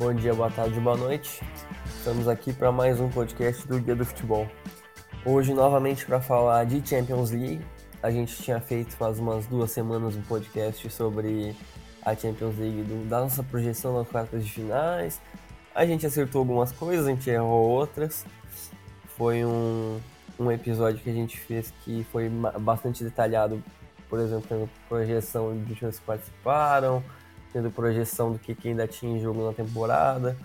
Bom dia, boa tarde, boa noite. Estamos aqui para mais um podcast do Guia do Futebol. Hoje, novamente, para falar de Champions League. A gente tinha feito faz umas duas semanas um podcast sobre a Champions League, do, da nossa projeção nas quartas de finais. A gente acertou algumas coisas, a gente errou outras. Foi um, um episódio que a gente fez que foi bastante detalhado, por exemplo, tendo projeção de times que participaram, tendo projeção do que, que ainda tinha em jogo na temporada.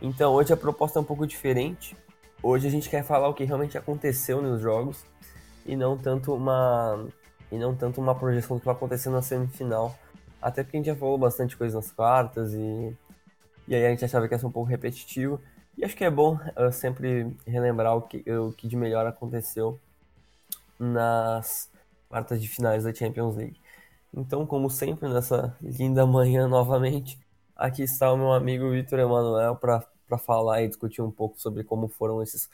Então hoje a proposta é um pouco diferente. Hoje a gente quer falar o que realmente aconteceu nos jogos e não tanto uma e não tanto uma projeção do que vai acontecer na semifinal. Até porque a gente já falou bastante coisa nas quartas e e aí a gente achava que ia ser um pouco repetitivo. E acho que é bom uh, sempre relembrar o que, o que de melhor aconteceu nas quartas de finais da Champions League. Então, como sempre, nessa linda manhã novamente, aqui está o meu amigo Vitor Emanuel para falar e discutir um pouco sobre como foram esses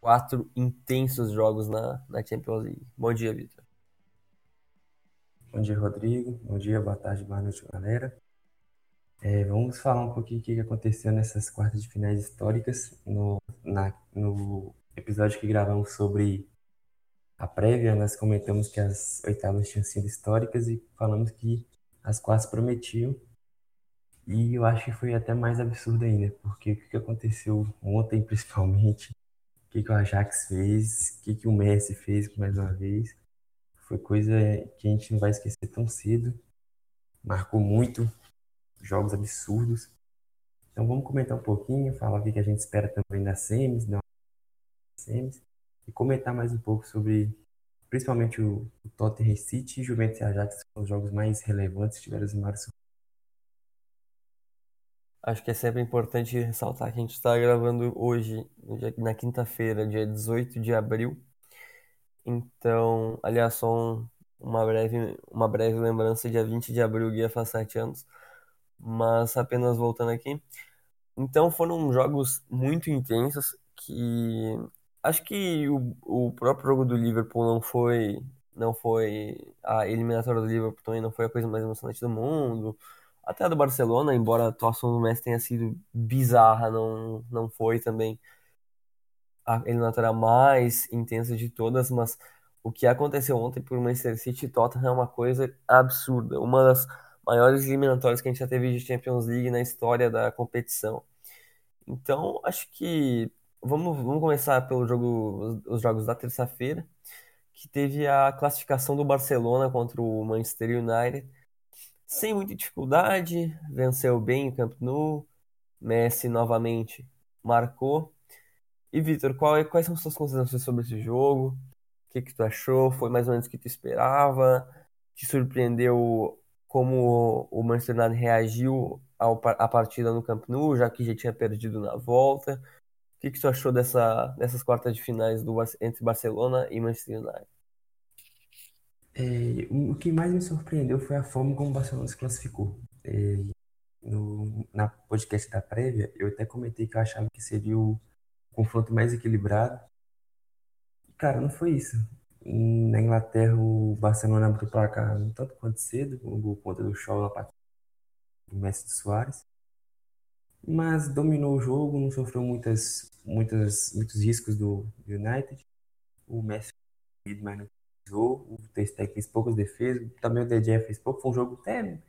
quatro intensos jogos na, na Champions League. Bom dia, Vitor. Bom dia, Rodrigo. Bom dia, boa tarde, boa noite, galera. É, vamos falar um pouquinho o que aconteceu nessas quartas de finais históricas no, na, no episódio que gravamos sobre a prévia, nós comentamos que as oitavas tinham sido históricas e falamos que as quartas prometiam. E eu acho que foi até mais absurdo ainda, porque o que aconteceu ontem, principalmente, o que, o Ajax fez, o que, o Messi fez mais uma vez, foi coisa que a gente não vai esquecer tão cedo. Marcou muito, jogos absurdos. Então vamos comentar um pouquinho, falar o que a gente espera também das semis, das semis e comentar mais um pouco sobre principalmente o, o Tottenham City e Juventus e Ajax, que são os jogos mais relevantes, tiveram os maiores Acho que é sempre importante ressaltar que a gente está gravando hoje, na quinta-feira, dia 18 de abril. Então, aliás, só um, uma, breve, uma breve lembrança, dia 20 de abril, guia faz sete anos. Mas apenas voltando aqui. Então, foram jogos muito intensos que Acho que o, o próprio jogo do Liverpool não foi não foi a eliminatória do Liverpool também não foi a coisa mais emocionante do mundo. Até a do Barcelona, embora a atuação do Messi tenha sido bizarra, não não foi também a eliminatória mais intensa de todas, mas o que aconteceu ontem por Manchester City e Tottenham é uma coisa absurda, uma das maiores eliminatórias que a gente já teve de Champions League na história da competição. Então, acho que Vamos, vamos começar pelo jogo, os jogos da terça-feira, que teve a classificação do Barcelona contra o Manchester United. Sem muita dificuldade, venceu bem o Camp Nou, Messi novamente marcou. E Vitor, é, quais são suas considerações sobre esse jogo? O que, que tu achou? Foi mais ou menos o que tu esperava? Te surpreendeu como o Manchester United reagiu ao, à partida no Camp Nou, já que já tinha perdido na volta? O que, que tu achou dessa, dessas quartas de finais do, entre Barcelona e Manchester United? É, o que mais me surpreendeu foi a forma como o Barcelona se classificou. É, no, na podcast da prévia, eu até comentei que eu achava que seria o confronto mais equilibrado. Cara, não foi isso. Na Inglaterra, o Barcelona abriu o placar tanto quanto cedo, com o gol contra do Shaw na partida do Messi de Soares mas dominou o jogo, não sofreu muitas, muitas, muitos riscos do United. O Messi mas não precisou, o Ter fez poucas defesas, também o DJ fez pouco, foi um jogo até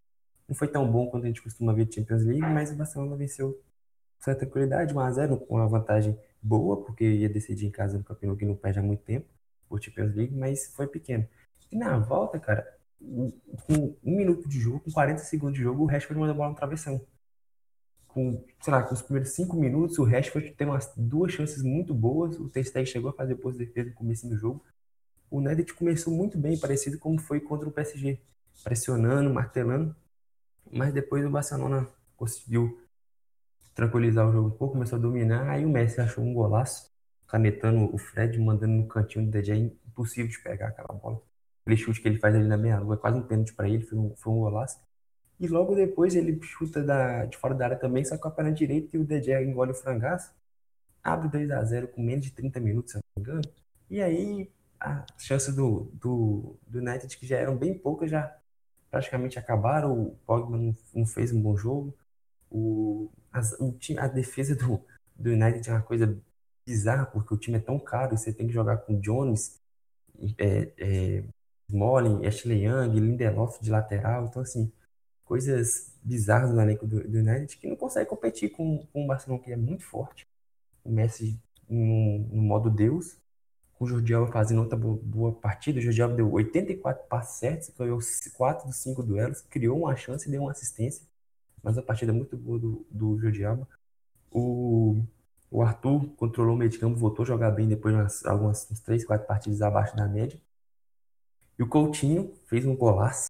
não foi tão bom quanto a gente costuma ver de Champions League, mas o Barcelona venceu com certa tranquilidade, 1x0, com uma vantagem boa, porque ia decidir em casa no campeonato que não perde há muito tempo, por Champions League, mas foi pequeno. E na volta, cara, com um minuto de jogo, com 40 segundos de jogo, o Rashford mandou a bola no travessão com, sei lá, com os primeiros cinco minutos, o Rashford tem umas duas chances muito boas. O Ter chegou a fazer depois de defesa no começo do jogo. O United começou muito bem, parecido como foi contra o PSG, pressionando, martelando. Mas depois o Barcelona conseguiu tranquilizar o jogo um pouco, começou a dominar. Aí o Messi achou um golaço, canetando o Fred, mandando no cantinho do DJ. É impossível de pegar aquela bola. Aquele chute que ele faz ali na meia-lua, é quase um pênalti para ele, foi um, foi um golaço. E logo depois ele chuta da, de fora da área também, só com a perna direita e o DJ engole o frangaço. Abre 2 a 0 com menos de 30 minutos, se não me engano. E aí as chances do, do, do United, que já eram bem poucas, já praticamente acabaram. O Pogba não, não fez um bom jogo. O as, o a defesa do, do United é uma coisa bizarra, porque o time é tão caro e você tem que jogar com Jones, é, é, Smalling, Ashley Young, Lindelof de lateral. Então, assim, coisas bizarras no elenco do, do United que não consegue competir com, com o Barcelona, que é muito forte. O Messi no, modo Deus, com o Jordi Alba fazendo outra boa, boa partida. O Jordi Alba deu 84 passes certos, ganhou 4 dos 5 duelos, criou uma chance e deu uma assistência. Mas a partida muito boa do, do Jordi Alba. O, o Arthur controlou o meio de campo, voltou a jogar bem depois de umas, algumas 3, 4 partidas abaixo da média. E o Coutinho fez um golaço,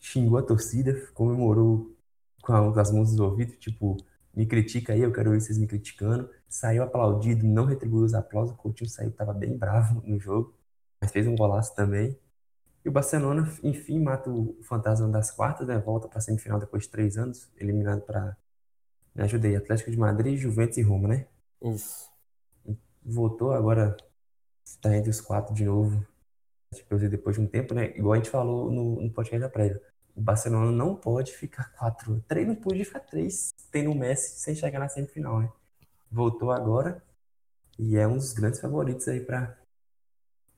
xingou a torcida, comemorou com as mãos nos ouvidos, tipo, me critica aí, eu quero ver vocês me criticando. Saiu aplaudido, não retribuiu os aplausos, o Coutinho saiu, tava bem bravo no jogo, mas fez um golaço também. E o Barcelona, enfim, mata o fantasma das quartas, né? Volta para semifinal depois de três anos, eliminado para. Me ajudei, Atlético de Madrid, Juventus e Roma, né? Isso. Voltou, agora está entre os quatro de novo. Champions League depois de um tempo, né? Igual a gente falou no, no podcast da prévia. O Barcelona não pode ficar quatro. Três não pode ficar três tendo o Messi sem chegar na semifinal, né? Voltou agora e é um dos grandes favoritos aí para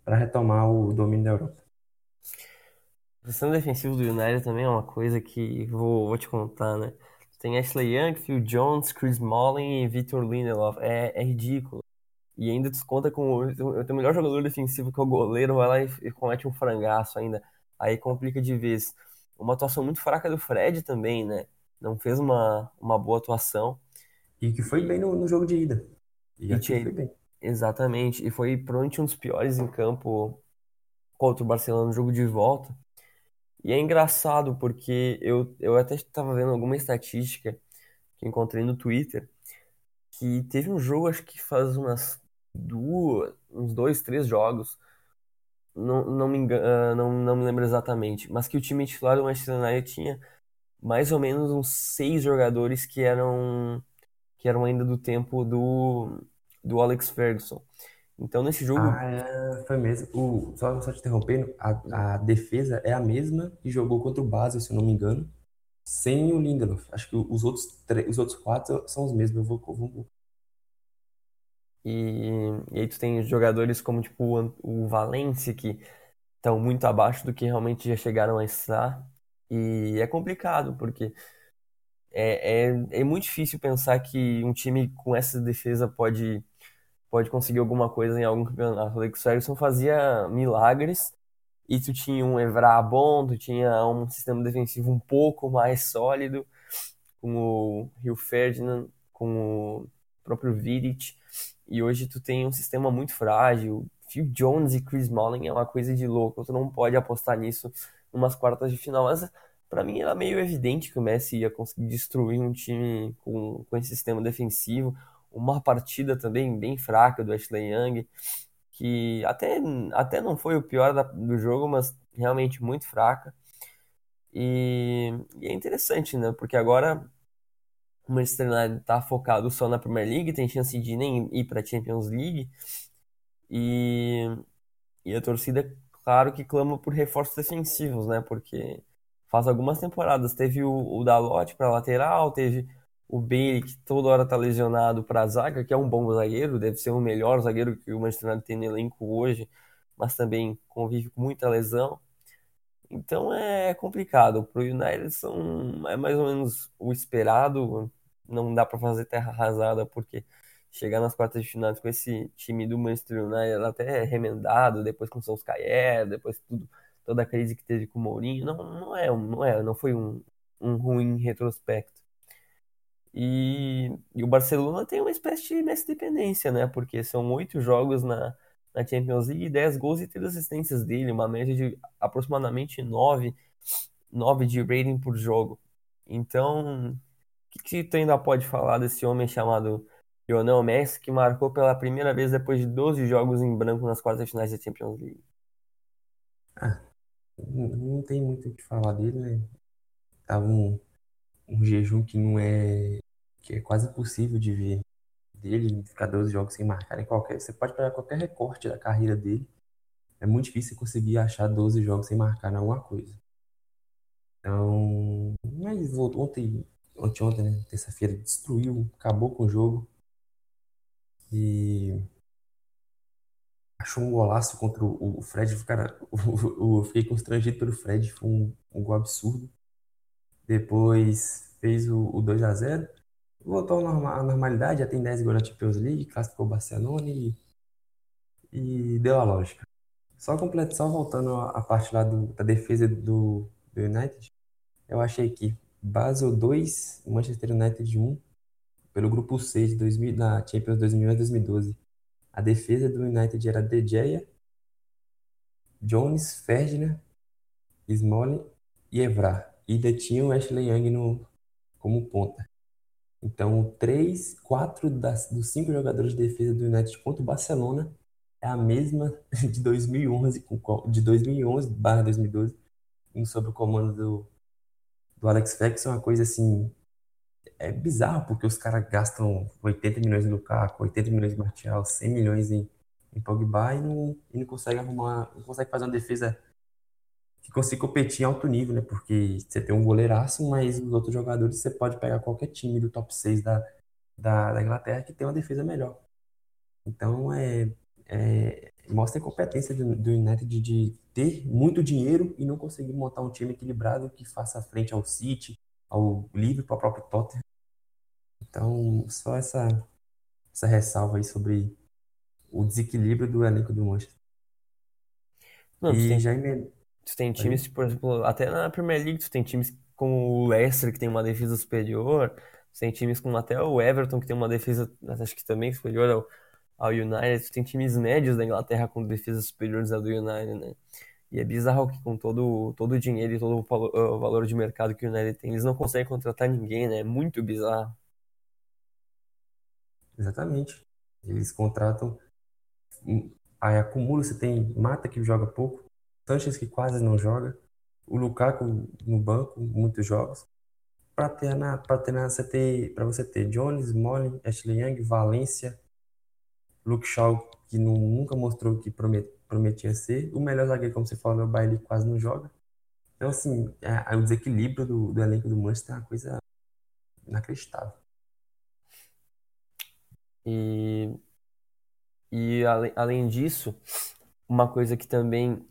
para retomar o domínio da Europa. O sistema defensivo do United também é uma coisa que vou, vou te contar, né? Tem Ashley Young, Phil Jones, Chris Smalling e Victor Lindelof. É, é ridículo. E ainda desconta com o, o melhor jogador defensivo que é o goleiro, vai lá e, e comete um frangaço ainda. Aí complica de vez. Uma atuação muito fraca do Fred também, né? Não fez uma, uma boa atuação. E que foi bem no, no jogo de ida. E, e tinha, foi bem. Exatamente. E foi provavelmente um dos piores em campo contra o Barcelona no jogo de volta. E é engraçado porque eu, eu até estava vendo alguma estatística que encontrei no Twitter que teve um jogo, acho que faz umas duas, uns dois, três jogos, não, não, me, engano, ah, não, não me lembro exatamente, mas que o time titular do Manchester United tinha mais ou menos uns seis jogadores que eram que eram ainda do tempo do, do Alex Ferguson. Então nesse jogo. Ah, é, foi mesmo. O, só, só te interrompendo, a, a defesa é a mesma que jogou contra o Basel, se eu não me engano, sem o Lindelof. Acho que os outros, os outros quatro são os mesmos. Eu vou, vou e, e aí tu tem jogadores como tipo o, o Valencia que estão muito abaixo do que realmente já chegaram a estar. E é complicado, porque é, é, é muito difícil pensar que um time com essa defesa pode, pode conseguir alguma coisa em algum campeonato. O Alex Ferguson fazia milagres e tu tinha um Evra bom, tu tinha um sistema defensivo um pouco mais sólido, com o Rio Ferdinand, com o próprio Vidic. E hoje tu tem um sistema muito frágil. Phil Jones e Chris Smalling é uma coisa de louco. Tu não pode apostar nisso umas quartas de final. Mas para mim era meio evidente que o Messi ia conseguir destruir um time com, com esse sistema defensivo. Uma partida também bem fraca do Ashley Young, que até, até não foi o pior da, do jogo, mas realmente muito fraca. E, e é interessante, né? Porque agora o Manchester United está focado só na Premier League, tem chance de nem ir para a Champions League. E, e a torcida, claro que clama por reforços defensivos, né? Porque faz algumas temporadas teve o, o Dalot para lateral, teve o Bailey que toda hora tá lesionado para a zaga, que é um bom zagueiro, deve ser o melhor zagueiro que o Manchester United tem no elenco hoje, mas também convive com muita lesão. Então é complicado. Para o United são, é mais ou menos o esperado. Não dá para fazer terra arrasada, porque chegar nas quartas de final com esse time do Manchester United até remendado, depois com o Solskjaer, depois tudo, toda a crise que teve com o Mourinho, não, não é, não é, não foi um, um ruim retrospecto. E, e o Barcelona tem uma espécie de Messi dependência, né? Porque são oito jogos na, na Champions League, 10 gols e 3 assistências dele, uma média de aproximadamente 9, 9 de rating por jogo. Então, que, que tu ainda pode falar desse homem chamado Lionel Messi, que marcou pela primeira vez depois de 12 jogos em branco nas quartas finais da Champions League? Ah, não tem muito o que falar dele, né? Tava um, um jejum que não é que é quase impossível de ver dele, ficar 12 jogos sem marcar em qualquer. Você pode pegar qualquer recorte da carreira dele. É muito difícil conseguir achar 12 jogos sem marcar em alguma coisa. Então, mas ontem, ontem, ontem né? Terça-feira, destruiu, acabou com o jogo. E achou um golaço contra o, Fred. Cara, eu fiquei constrangido pelo Fred, foi um, um gol absurdo. Depois fez o, o 2 a 0 Voltou à normalidade, já tem 10 gols na Champions League, classificou o Barcelona e, e deu a lógica. Só completo, só voltando à parte lá do, da defesa do, do United, eu achei que Basel 2, Manchester United 1, pelo grupo C de 2000, na Champions 2011-2012. A defesa do United era De Gea, Jones, Ferdinand, Smalling e Evra. E ainda tinha o Ashley Young no, como ponta. Então, três, quatro das, dos cinco jogadores de defesa do United contra o Barcelona é a mesma de 2011, de 2011 barra 2012, sob o comando do, do Alex Ferguson, é uma coisa assim, é bizarro, porque os caras gastam 80 milhões no Lukaku, 80 milhões em Martial, 100 milhões em, em Pogba e não, e não consegue arrumar, não consegue fazer uma defesa que consiga competir em alto nível, né? Porque você tem um goleiraço, mas os outros jogadores você pode pegar qualquer time do top 6 da, da, da Inglaterra que tem uma defesa melhor. Então, é, é, mostra a incompetência do, do United de, de, ter muito dinheiro e não conseguir montar um time equilibrado que faça frente ao City, ao Liverpool, ao próprio Tottenham. Então, só essa, essa ressalva aí sobre o desequilíbrio do elenco do Manchester. Não, e tem, já Tu tem times, por exemplo, até na Premier League, tu tem times como o Leicester, que tem uma defesa superior, tu tem times como até o Everton, que tem uma defesa, acho que também superior ao, ao United, tem times médios da Inglaterra com defesas superiores ao do United, né? E é bizarro que com todo, todo o dinheiro e todo o valor, de mercado que o United tem, eles não conseguem contratar ninguém, né? É muito bizarro. Exatamente. Eles contratam, aí acumula, você tem Mata que joga pouco, Sanches que quase não joga, o Lukaku no banco, muitos jogos. Para ter na, para ter na, você ter, você ter Jones, Smalling, Ashley Young, Valência, Luke Shaw que não, nunca mostrou que promet, prometia ser. O melhor zagueiro, como você falou, o Bailey quase não joga. Então, assim, é, o desequilíbrio do, do elenco do Manchester é uma coisa inacreditável. E, e além, além disso, uma coisa que também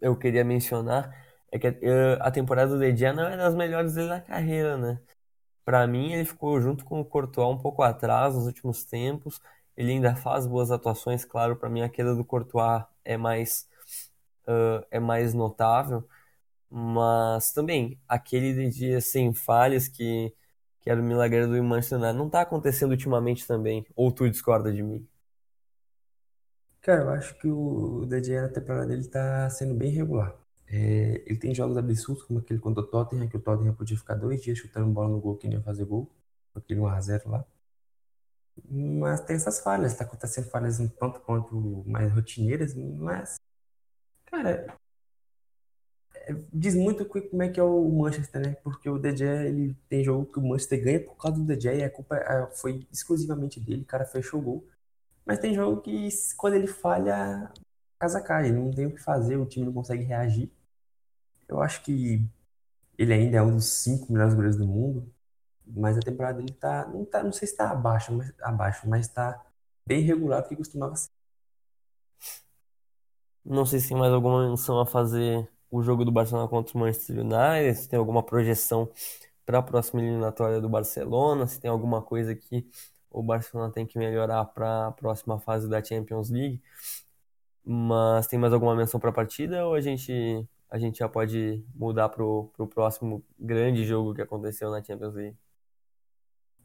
eu queria mencionar é que uh, a temporada do Ledia não é das melhores dele da carreira, né? Para mim, ele ficou junto com o Courtois um pouco atrás nos últimos tempos. Ele ainda faz boas atuações, claro. Para mim, a queda do Courtois é mais uh, é mais notável, mas também aquele dia sem falhas que que era o milagre do Manchester United não está acontecendo ultimamente também. Ou tu discorda de mim? Cara, eu acho que o DJ na temporada dele tá sendo bem regular. É, ele tem jogos absurdos, como aquele contra o Tottenham, que o Tottenham podia ficar dois dias chutando bola no gol que nem ia fazer gol. Aquele 1x0 lá. Mas tem essas falhas, tá acontecendo falhas um tanto quanto mais rotineiras, mas, cara, é, diz muito como é que é o Manchester, né? Porque o DJ, ele tem jogo que o Manchester ganha por causa do DJ, e a culpa foi exclusivamente dele, o cara fechou o gol. Mas tem jogo que, quando ele falha, a casa cai. Ele não tem o que fazer, o time não consegue reagir. Eu acho que ele ainda é um dos cinco melhores goleiros do mundo. Mas a temporada dele tá. Não, tá, não sei se tá abaixo, mas, abaixo, mas tá bem regular do que costumava ser. Não sei se tem mais alguma menção a fazer o jogo do Barcelona contra o Manchester United, se tem alguma projeção para a próxima eliminatória do Barcelona, se tem alguma coisa que o Barcelona tem que melhorar para a próxima fase da Champions League. Mas tem mais alguma menção para a partida ou a gente, a gente já pode mudar para o próximo grande jogo que aconteceu na Champions League?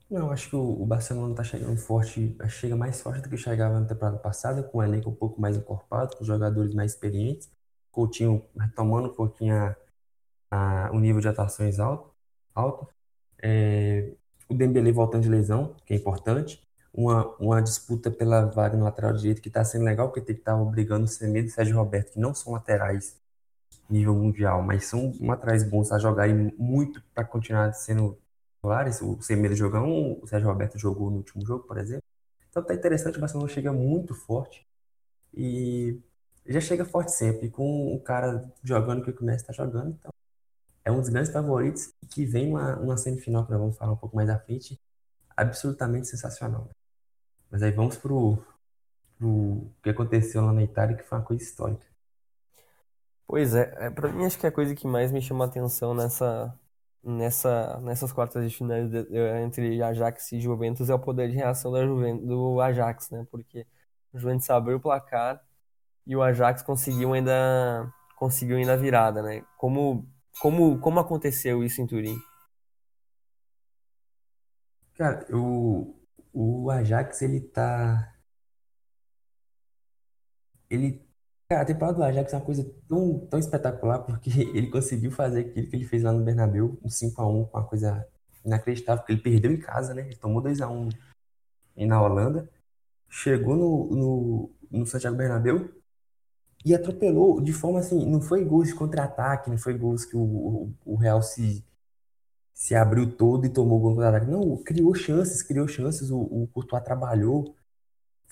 Não, acho que o, Barcelona está chegando forte, chega mais forte do que chegava na temporada passada, com um elenco um pouco mais encorpado, com jogadores mais experientes, Coutinho retomando um pouquinho a, a, o nível de atuações alto. alto. É, o Dembele voltando de lesão, que é importante. Uma, uma disputa pela vaga no lateral direito que está sendo legal, porque tem que estar tá obrigando o Semedo e o Sérgio Roberto, que não são laterais nível mundial, mas são laterais bons a jogar muito para continuar sendo titulares. O Semedo jogou, o Sérgio Roberto jogou no último jogo, por exemplo. Então tá interessante, o Barcelona chega muito forte e já chega forte sempre, com o cara jogando que o Messi está jogando, então é um dos grandes favoritos que vem uma, uma semifinal que nós vamos falar um pouco mais à frente, absolutamente sensacional. Mas aí vamos pro, pro que aconteceu lá na Itália, que foi uma coisa histórica. Pois é, é para mim acho que a coisa que mais me chama atenção nessa, nessa, nessas quartas de final entre Ajax e Juventus é o poder de reação da Juventus, do Ajax, né? Porque o Juventus abriu o placar e o Ajax conseguiu ainda conseguiu ainda virada, né? Como como como aconteceu isso em Turim? Cara, o, o Ajax ele tá ele Cara, a temporada do Ajax é uma coisa tão, tão espetacular porque ele conseguiu fazer aquilo que ele fez lá no Bernabéu, um 5x1, com uma coisa inacreditável, porque ele perdeu em casa, né? Ele tomou 2x1 na Holanda, chegou no, no, no Santiago Bernabéu e atropelou de forma assim, não foi gols de contra-ataque, não foi gols que o, o, o, Real se, se abriu todo e tomou gol contra-ataque. Não, criou chances, criou chances, o, o Courtois trabalhou,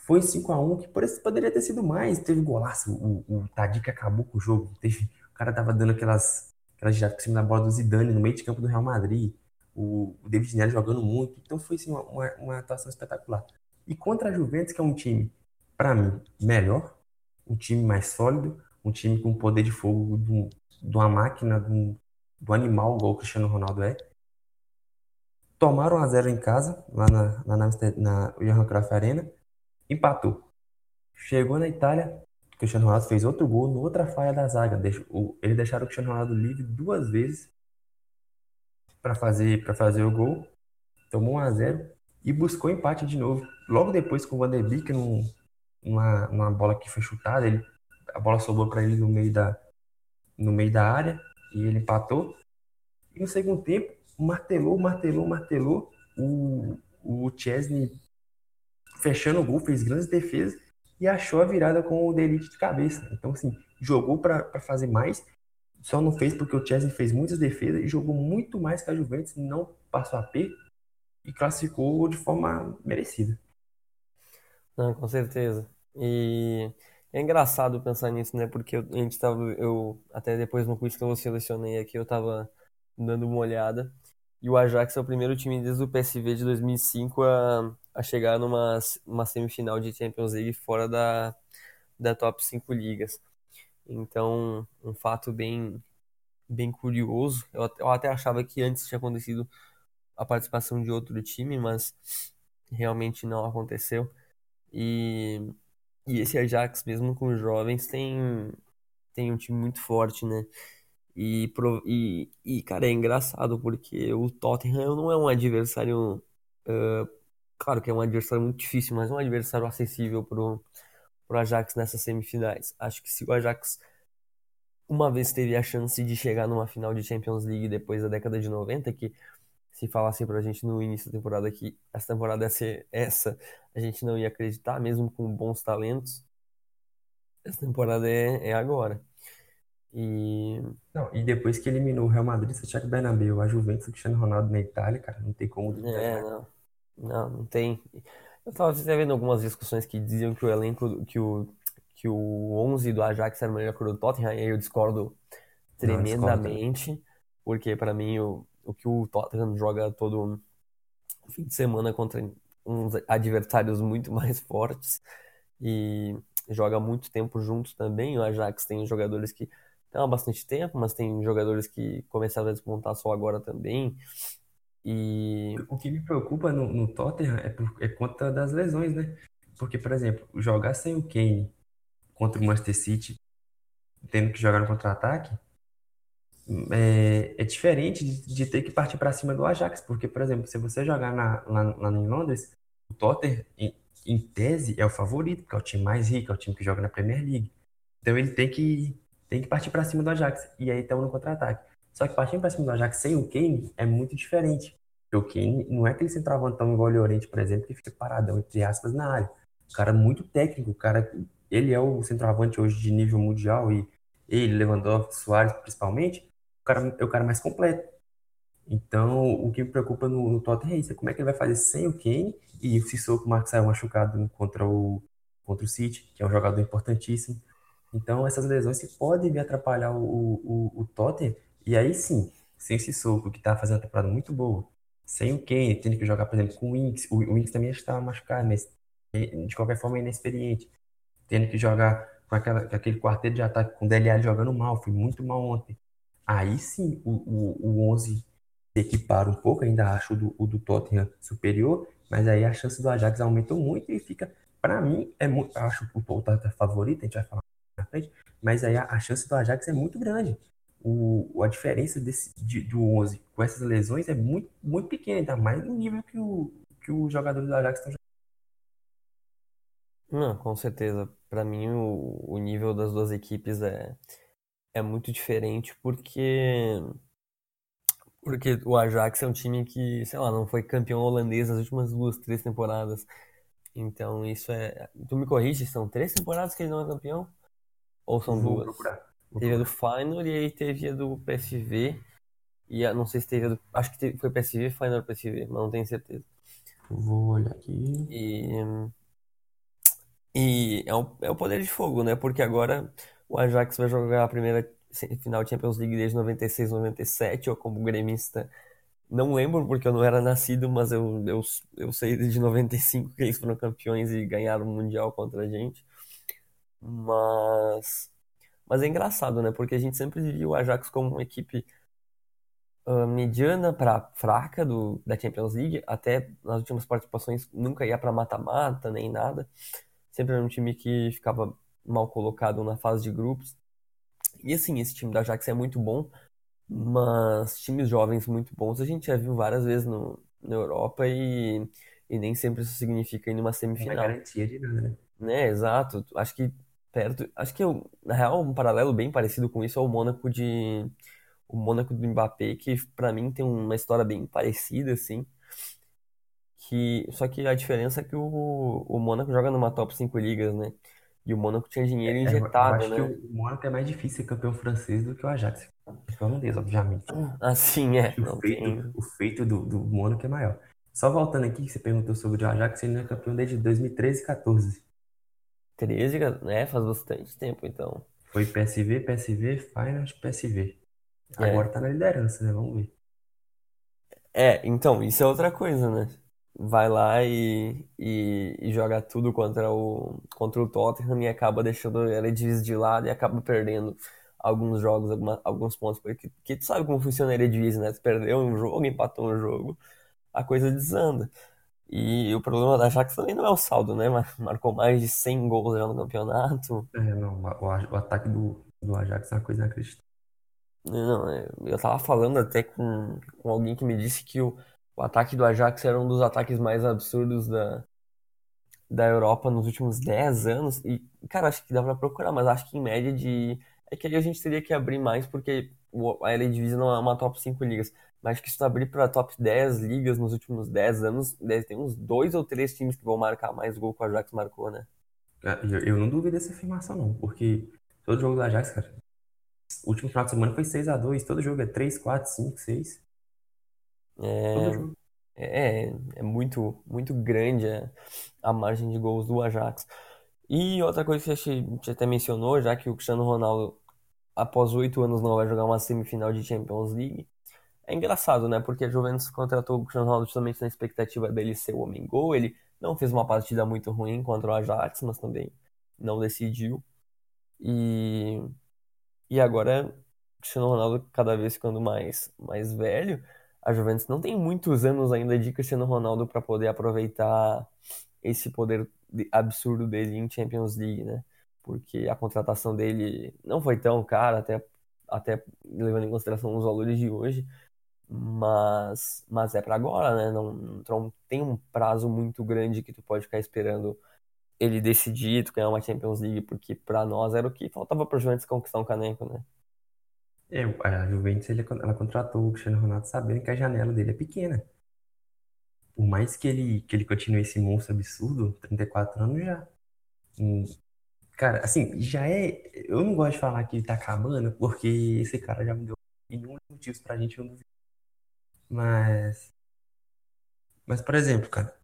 foi 5 a 1 que poderia ter sido mais. Teve golaço, o, o Tadic acabou com o jogo. Teve, o cara tava dando aquelas, aquelas giradas por cima da bola do Zidane no meio de campo do Real Madrid. O, o David Neres jogando muito. Então foi assim, uma, uma, atuação espetacular. E contra a Juventus, que é um time, para mim, melhor, um time mais sólido, um time com poder de fogo de uma máquina, de do animal, igual o Cristiano Ronaldo é. Tomaram a zero em casa, lá na, na, na, na Johan Cruyff Arena empatou. Chegou na Itália, o Cristiano Ronaldo fez outro gol no outra falha da zaga. Eles deixaram o Cristiano Ronaldo livre duas vezes para fazer para fazer o gol. Tomou 1 a 0 e buscou empate de novo. Logo depois com o Van der Beek num, numa, numa bola que foi chutada, ele, a bola sobrou para ele no meio da no meio da área e ele empatou. E no segundo tempo, martelou, martelou, martelou. O, o Chesney fechando o gol, fez grandes defesas e achou a virada com o Delite de cabeça. Então, assim, jogou para fazer mais, só não fez porque o Chelsea fez muitas defesas e jogou muito mais que a Juventus, não passou a P e classificou de forma merecida. Não, com certeza. E é engraçado pensar nisso, né? Porque a gente tava, eu até depois no quiz que eu selecionei aqui, eu tava dando uma olhada. E o Ajax é o primeiro time desde o PSV de 2005 a, a chegar numa uma semifinal de Champions League fora da, da top 5 ligas. Então, um fato bem, bem curioso. Eu, eu até achava que antes tinha acontecido a participação de outro time, mas realmente não aconteceu. E, e esse Ajax, mesmo com jovens, tem, tem um time muito forte, né? E, e, e, cara, é engraçado porque o Tottenham não é um adversário uh, Claro que é um adversário muito difícil, mas um adversário acessível pro, pro Ajax nessas semifinais. Acho que se o Ajax uma vez teve a chance de chegar numa final de Champions League depois da década de 90, que se falasse pra gente no início da temporada que essa temporada ia ser essa, a gente não ia acreditar, mesmo com bons talentos. Essa temporada é, é agora. E... Não, e depois que eliminou o Real Madrid, Santiago Bernabéu, a Juventus, o Cristiano Ronaldo na Itália, cara, não tem como... É, não. Não, não tem. Eu estava vendo algumas discussões que diziam que o elenco, que o, que o 11 do Ajax era melhor que o do Tottenham, e aí eu discordo tremendamente, não, porque para mim o, o que o Tottenham joga todo fim de semana contra uns adversários muito mais fortes e joga muito tempo juntos também. O Ajax tem jogadores que há bastante tempo, mas tem jogadores que começaram a despontar só agora também. E o que me preocupa no, no Tottenham é, por, é conta das lesões, né? Porque, por exemplo, jogar sem o Kane contra o Manchester City, tendo que jogar no contra-ataque, é, é, diferente de, de, ter que partir para cima do Ajax. Porque, por exemplo, se você jogar na, lá, lá em Londres, o Tottenham, em, em, tese, é o favorito, porque é o time mais rico, é o time que joga na Premier League. Então ele tem que, tem que partir para cima do Ajax. E aí estamos no contra-ataque. Só que partindo para cima do Ajax sem o Kane é muito diferente. Porque o Kane não é aquele centroavantão igual o Llorente, por exemplo, que fica paradão, entre aspas, na área. O cara muito técnico, o cara, ele é o centroavante hoje de nível mundial e ele, Lewandowski, Soares principalmente, o cara é o cara mais completo. Então, o que me preocupa no, no Tottenham é isso, é como é que ele vai fazer sem o Kane e o Sissoko, o Marcos saiu machucado contra o, contra o City, que é um jogador importantíssimo. Então, essas lesões podem vir atrapalhar o, o, o Tottenham e aí sim, sem esse soco, que tá fazendo uma temporada muito boa, sem o Kane, tendo que jogar, por exemplo, com o Winks, o, Winks também está machucado, mas de qualquer forma é inexperiente, tendo que jogar com, aquela, com aquele quarteto de ataque, com o DLA jogando mal, foi muito mal ontem. Aí sim, o, o, o 11 equipara um pouco, ainda acho o do, o do Tottenham superior, mas aí a chance do Ajax aumentou muito e fica, para mim, é muito, acho o Tottenham favorito, a gente vai falar frente, mas aí a, a chance do Ajax é muito grande. O, a diferença desse, de, do 11 com essas lesões é muito, muito pequena, ainda mais no nível que, o, que os jogadores do Ajax estão jogando. Não, com certeza. Para mim, o, o nível das duas equipes é, é muito diferente porque porque o Ajax é um time que, sei lá, não foi campeão holandês nas últimas duas, três temporadas. Então isso é. Tu me corrige, são três temporadas que ele não é campeão? Ou são Vou duas? procurar. Vou Teve a do. Feyenoord e aí teve a do PSV. E a, não sei se teve a do. Acho que teve- foi PSV, Feyenoord PSV, mas não tenho certeza. Vou olhar aqui. E, e é o, é o poder de fogo, né? Porque agora o Ajax vai jogar a primeira final de Champions League desde 96, 97. Eu, como gremista, não lembro porque eu não era nascido, mas eu, eu, eu sei desde 95 que eles foram campeões e ganharam o Mundial contra a gente. Mas, mas é engraçado, né? Porque a gente sempre viu o Ajax como uma equipe ah, mediana para fraca do, da Champions League, até nas últimas participações nunca ia para mata-mata nem nada. Sempre era um time que ficava mal colocado na fase de grupos. E assim, esse time da Ajax é muito bom, mas times jovens muito bons a gente já viu várias vezes no, na Europa e, e nem sempre isso significa ir numa Não é semifinal, garantia de nada, né? né? Exato. Acho que perto, acho que eu, na real um paralelo bem parecido com isso é o Mônaco de o Mônaco do Mbappé, que pra mim tem uma história bem parecida assim, que só que a diferença é que o, o Mônaco joga numa top 5 ligas, né? E o Mônaco tinha dinheiro É, eu injetado, acho que né? o Mônaco é mais difícil ser campeão francês do que o Ajax. Campeão holandês, obviamente. Assim é, Acho que o feito, tem. o feito do, do Mônaco é maior. Só voltando aqui, que você perguntou sobre o Ajax, ele não é campeão desde 2013 e 14. 13, né? Faz bastante tempo, então. Foi PSV, PSV, Feyenoord, PSV. É. Agora tá na liderança, né? Vamos ver. É, então, isso é outra coisa, né? Vai lá e, e, e joga tudo contra o, contra o Tottenham e acaba deixando a Eredivisie de lado e acaba perdendo alguns jogos, alguma- alguns pontos. Porque, porque tu sabe como funciona a Eredivisie, né? Tu perdeu um jogo, empatou um jogo, a coisa desanda. E o problema da Ajax também não é o saldo, né? Mar- Marcou mais de 100 gols já no campeonato. É, não, o, o ataque do, do Ajax é uma coisa inacreditável. Não, é, eu tava falando até com, com alguém que me disse que o, o ataque do Ajax era um dos ataques mais absurdos da, da Europa nos últimos 10 anos. E, cara, acho que dá pra procurar, mas acho que em média de. É que aí a gente teria que abrir mais, porque a Eredivisie não é uma top 5 ligas. Mas acho que se tu abrir pra top 10 ligas nos últimos 10 anos, deve ter uns dois ou três times que vão marcar mais gol que o Ajax marcou, né? É, Eu, não duvido dessa afirmação, não, porque todo jogo do Ajax, cara, o último final de semana foi 6x2, todo jogo é 3, 4, 5, 6. Todo É, é, é muito, muito grande a, a margem de gols do Ajax. E outra coisa que a gente até mencionou, já que o Cristiano Ronaldo, após oito anos, não vai jogar uma semifinal de Champions League, é engraçado, né? Porque a Juventus contratou o Cristiano Ronaldo justamente na expectativa dele ser o homem-gol. Ele não fez uma partida muito ruim contra o Ajax, mas também não decidiu. E, e agora, o Cristiano Ronaldo cada vez ficando mais, mais velho, a Juventus não tem muitos anos ainda de Cristiano Ronaldo para poder aproveitar esse poder de- absurdo dele em Champions League, né? Porque a contratação dele não foi tão cara, até, até levando em consideração os valores de hoje, mas, mas é para agora, né? Não, não tem um prazo muito grande que tu pode ficar esperando ele decidir tu ganhar uma Champions League, porque para nós era o que faltava para Juventus conquistar um caneco, né? É, a Juventus ele- ela contratou o Cristiano Ronaldo sabendo que a janela dele é pequena. Por mais que ele, que ele continue esse monstro absurdo, 34 anos já. Hum, Cara, assim, já é. Eu não gosto de falar que ele tá acabando, porque esse cara já me deu inúmeros motivos pra gente não duvidar. Mas. Mas, por exemplo, cara,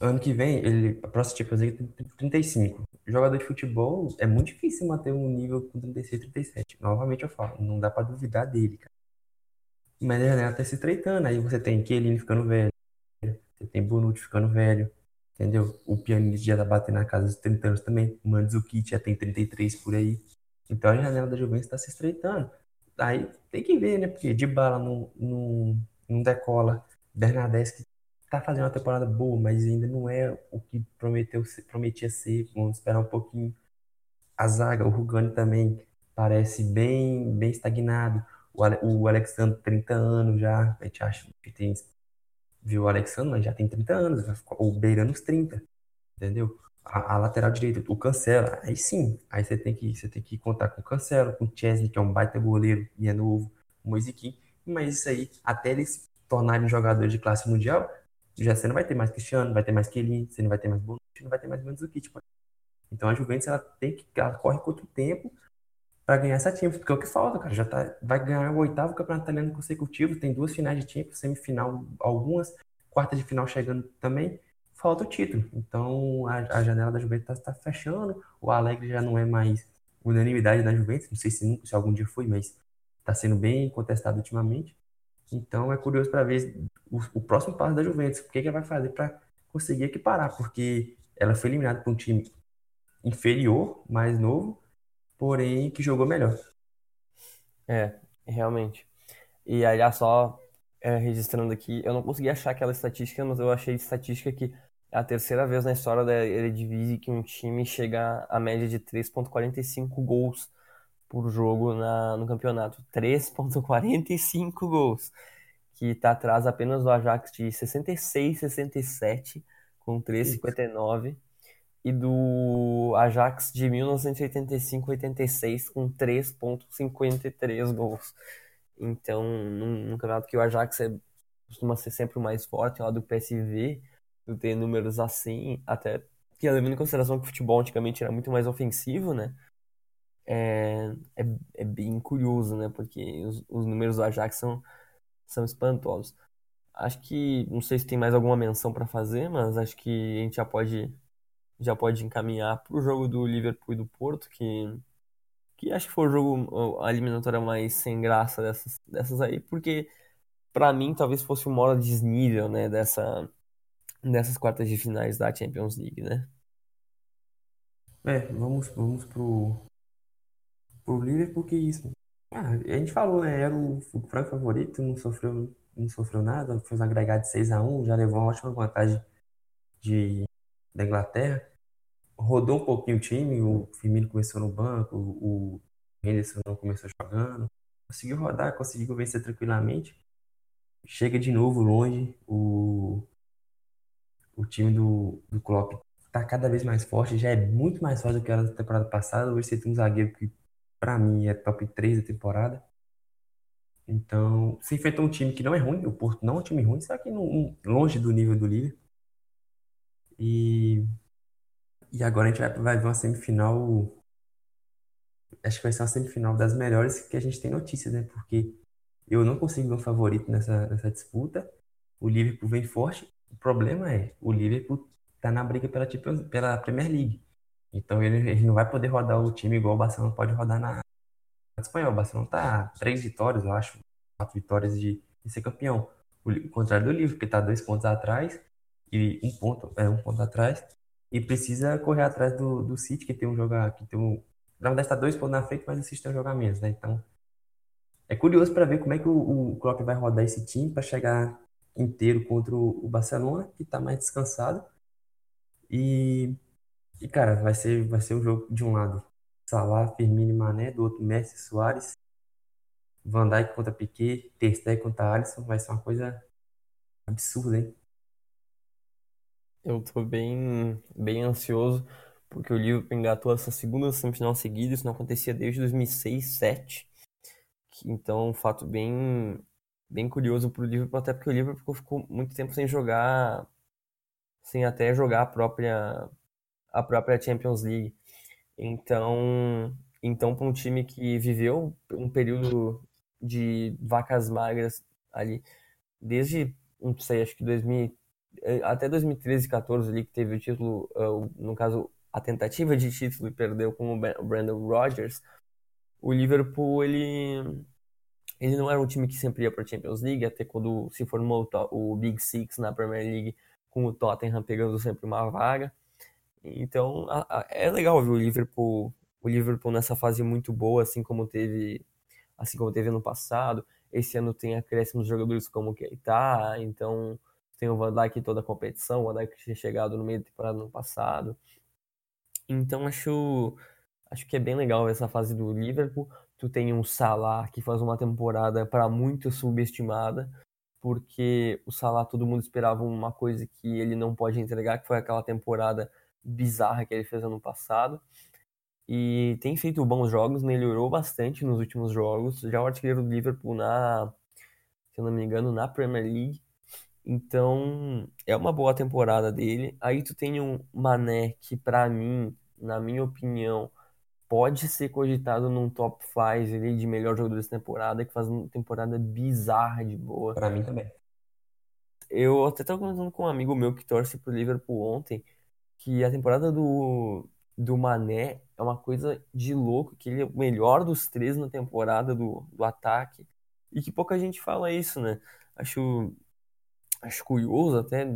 ano que vem, ele, a próxima Champions League tem 35. Jogador de futebol é muito difícil manter um nível com 36, 37. Novamente eu falo, não dá pra duvidar dele, cara. Mas a janela tá se estreitando. Aí você tem Chiellini ficando velho, você tem Bonucci ficando velho, entendeu? O Pjanic já tá batendo na casa dos 30 anos também. O Mandzukic já tem 33 por aí. Então a janela da Juventus está se estreitando. Aí tem que ver, né? Porque de bala não, não, não decola. Bernadette tá fazendo uma temporada boa, mas ainda não é o que prometeu, prometia ser. Vamos esperar um pouquinho. A zaga, o Rugani também parece bem, bem estagnado. O, o Alexandre, 30 anos já, a gente acha que tem. Viu o Alexandre, mas já tem 30 anos, ou beirando os 30, entendeu? A, a, lateral direita, o Cancela, aí sim, aí você tem que, você tem que contar com o Cancelo, com o Chesney, que é um baita goleiro e é novo, o mas isso aí, até eles tornarem jogador de classe mundial, já você não vai ter mais Cristiano, não vai ter mais Kelly, você não vai ter mais Bonucci, não vai ter mais Mandzukic. Então a Juventus ela tem que ela corre contra o tempo para ganhar essa Champions, porque é o que falta, cara. Já tá, vai ganhar o oitavo campeonato italiano consecutivo, tem duas finais de Champions, semifinal, algumas, quarta de final chegando também. Falta o título. Então a, a janela da Juventus está tá fechando. O Alegre já não é mais unanimidade da Juventus, não sei se, nunca, se algum dia foi, mas está sendo bem contestado ultimamente. Então é curioso para ver o, o, próximo passo da Juventus, o que, que ela vai fazer para conseguir equiparar, porque ela foi eliminada por um time inferior, mais novo, porém que jogou melhor. É, realmente. E aliás, só é, registrando aqui, eu não consegui achar aquela estatística, mas eu achei estatística que é a terceira vez na história da Eredivisie que um time chega à média de 3.45 gols por jogo na, no campeonato. 3,45 gols. Que está atrás apenas do Ajax de 66, 67, com 3,59. E do Ajax de 1985, 86, com 3,53 gols. Então, num, num, campeonato que o Ajax é, costuma ser sempre o mais forte, lá do PSV, ter números assim, até que levando em consideração que o futebol antigamente era muito mais ofensivo, né? é, é, é bem curioso, né? Porque os, os números do Ajax são, são espantosos. Acho que, não sei se tem mais alguma menção para fazer, mas acho que a gente já pode, já pode encaminhar para o jogo do Liverpool e do Porto, que, que acho que foi o jogo, a eliminatória mais sem graça dessas, dessas aí, porque para mim talvez fosse o maior desnível, né, dessa, dessas quartas de finais da Champions League, né? É, vamos, vamos pro, pro Liverpool que isso. Ah, a gente falou, né? Era o, o franco favorito, não sofreu, não sofreu nada, fez um agregado de 6 a 1 já levou uma ótima vantagem de, da Inglaterra. Rodou um pouquinho o time, o Firmino começou no banco, o Henderson não começou jogando. Conseguiu rodar, conseguiu vencer tranquilamente. Chega de novo longe, o, o time do, do Klopp tá cada vez mais forte, já é muito mais forte do que era na temporada passada. Hoje você tem um zagueiro que para mim é top 3 da temporada. Então, se enfrentou um time que não é ruim, o Porto não é um time ruim, só que não, longe do nível do Lille. E, e agora a gente vai, vai ver uma semifinal. Acho que vai ser uma semifinal das melhores que a gente tem notícias, né? Porque eu não consigo ver um favorito nessa, nessa disputa. O Liverpool vem forte. O problema é, o Liverpool tá na briga pela, pela Premier League. Então ele, ele não vai poder rodar o time igual o Barcelona pode rodar na, na espanhol. O Barcelona tá três vitórias, eu acho, quatro vitórias de, de ser campeão. O, o contrário do livro, que tá dois pontos atrás e um ponto, é um ponto atrás e precisa correr atrás do, do City que tem um jogar, que tem um, na verdade está dois pontos na frente, mas o City tem um jogar menos, né? Então é curioso para ver como é que o, o Klopp vai rodar esse time para chegar inteiro contra o, Barcelona, que está mais descansado. E e, cara, vai ser, vai ser um jogo de um lado Salah, Firmino e Mané, do outro Messi, Soares, Van Dijk contra Piquet, Ter Stegen contra Alisson, vai ser uma coisa absurda, hein? Eu tô bem, bem ansioso, porque o Liverpool engatou essa segunda semifinal seguida, isso não acontecia desde 2006, 2007. Então, um fato bem, bem curioso pro Liverpool, até porque o Liverpool ficou muito tempo sem jogar, sem até jogar a própria a própria Champions League. Então, então para um time que viveu um período de vacas magras ali, desde, não sei, acho que 2000, eh, até 2013, 14 ali, que teve o título, eh, no caso, a tentativa de título e perdeu com o Brandon Rodgers, o Liverpool, ele, ele não era um time que sempre ia para a Champions League, até quando se formou o Big Six na Premier League, com o Tottenham pegando sempre uma vaga. Então a, a, é legal ver o Liverpool, o Liverpool nessa fase muito boa, assim como teve, assim como teve ano passado. Esse ano tem acréscimos de jogadores como o Keita, então tem o Van Dijk em toda a competição, o Van Dijk tinha chegado no meio da temporada no passado. Então acho acho que é bem legal essa fase do Liverpool. Tu tem um Salah que faz uma temporada para muito subestimada, porque o Salah todo mundo esperava uma coisa que ele não pode entregar, que foi aquela temporada bizarra que ele fez ano passado. E tem feito bons jogos, melhorou bastante nos últimos jogos. Já o artilheiro do Liverpool na, se eu não me engano, na Premier League. Então, é uma boa temporada dele. Aí tu tem um Mané que para mim, na minha opinião, pode ser cogitado num top 5 ali de melhor jogador dessa temporada, que faz uma temporada bizarra de boa. Para mim também. Eu até tava comentando com um amigo meu que torce pro Liverpool ontem, que a temporada do, do Mané é uma coisa de louco, que ele é o melhor dos três na temporada do, do ataque, e que pouca gente fala isso, né? Acho, acho curioso até,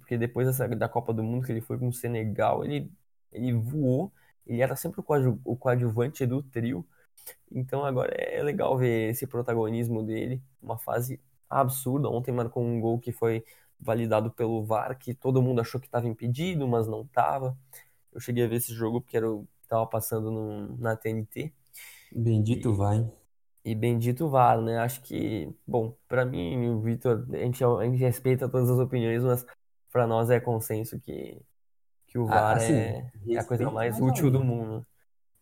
porque depois dessa, da Copa do Mundo que ele foi com o Senegal, ele, ele voou, ele era sempre o, o coadjuvante do trio. Então agora é legal ver esse protagonismo dele, uma fase absurda. Ontem marcou um gol que foi validado pelo VAR, que todo mundo achou que estava impedido, mas não estava. Eu cheguei a ver esse jogo porque era o que estava passando no, na TNT. Bendito e, vai. E bendito VAR, né? Acho que, bom, para mim, o Vitor, a gente, a gente respeita todas as opiniões, mas para nós é consenso que que o VAR assim, é, é, a coisa mais, útil do mundo.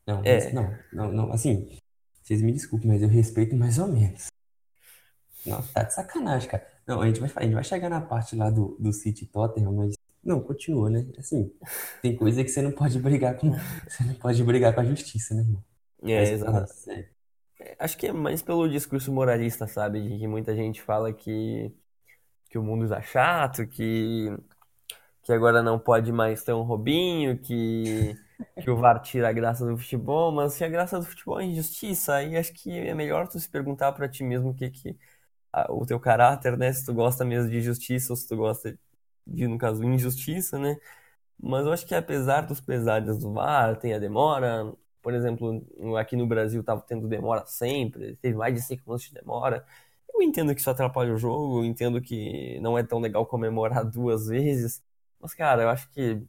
Não, é. não, não, não, assim, vocês me desculpem, mas eu respeito mais ou menos. Não, tá de sacanagem, cara. Não, a gente vai, a gente vai chegar na parte lá do, do City Tottenham, mas não, continua, né? Assim, tem coisa que você não pode brigar com, você não pode brigar com a justiça, né, irmão? É, exato. É. Acho que é mais pelo discurso moralista, sabe? De que muita gente fala que, que o mundo está chato, que que agora não pode mais ter um Robinho, que, que o VAR tira a graça do futebol, mas se a graça do futebol é injustiça, aí acho que é melhor tu se perguntar para ti mesmo o que que o teu caráter, né? Se tu gosta mesmo de justiça ou se tu gosta de, no caso, injustiça, né? Mas eu acho que apesar dos pesares do VAR, tem a demora, por exemplo, aqui no Brasil tava tendo demora sempre, teve mais de 5 minutos de demora. Eu entendo que isso atrapalha o jogo, eu entendo que não é tão legal comemorar duas vezes, mas, cara, eu acho que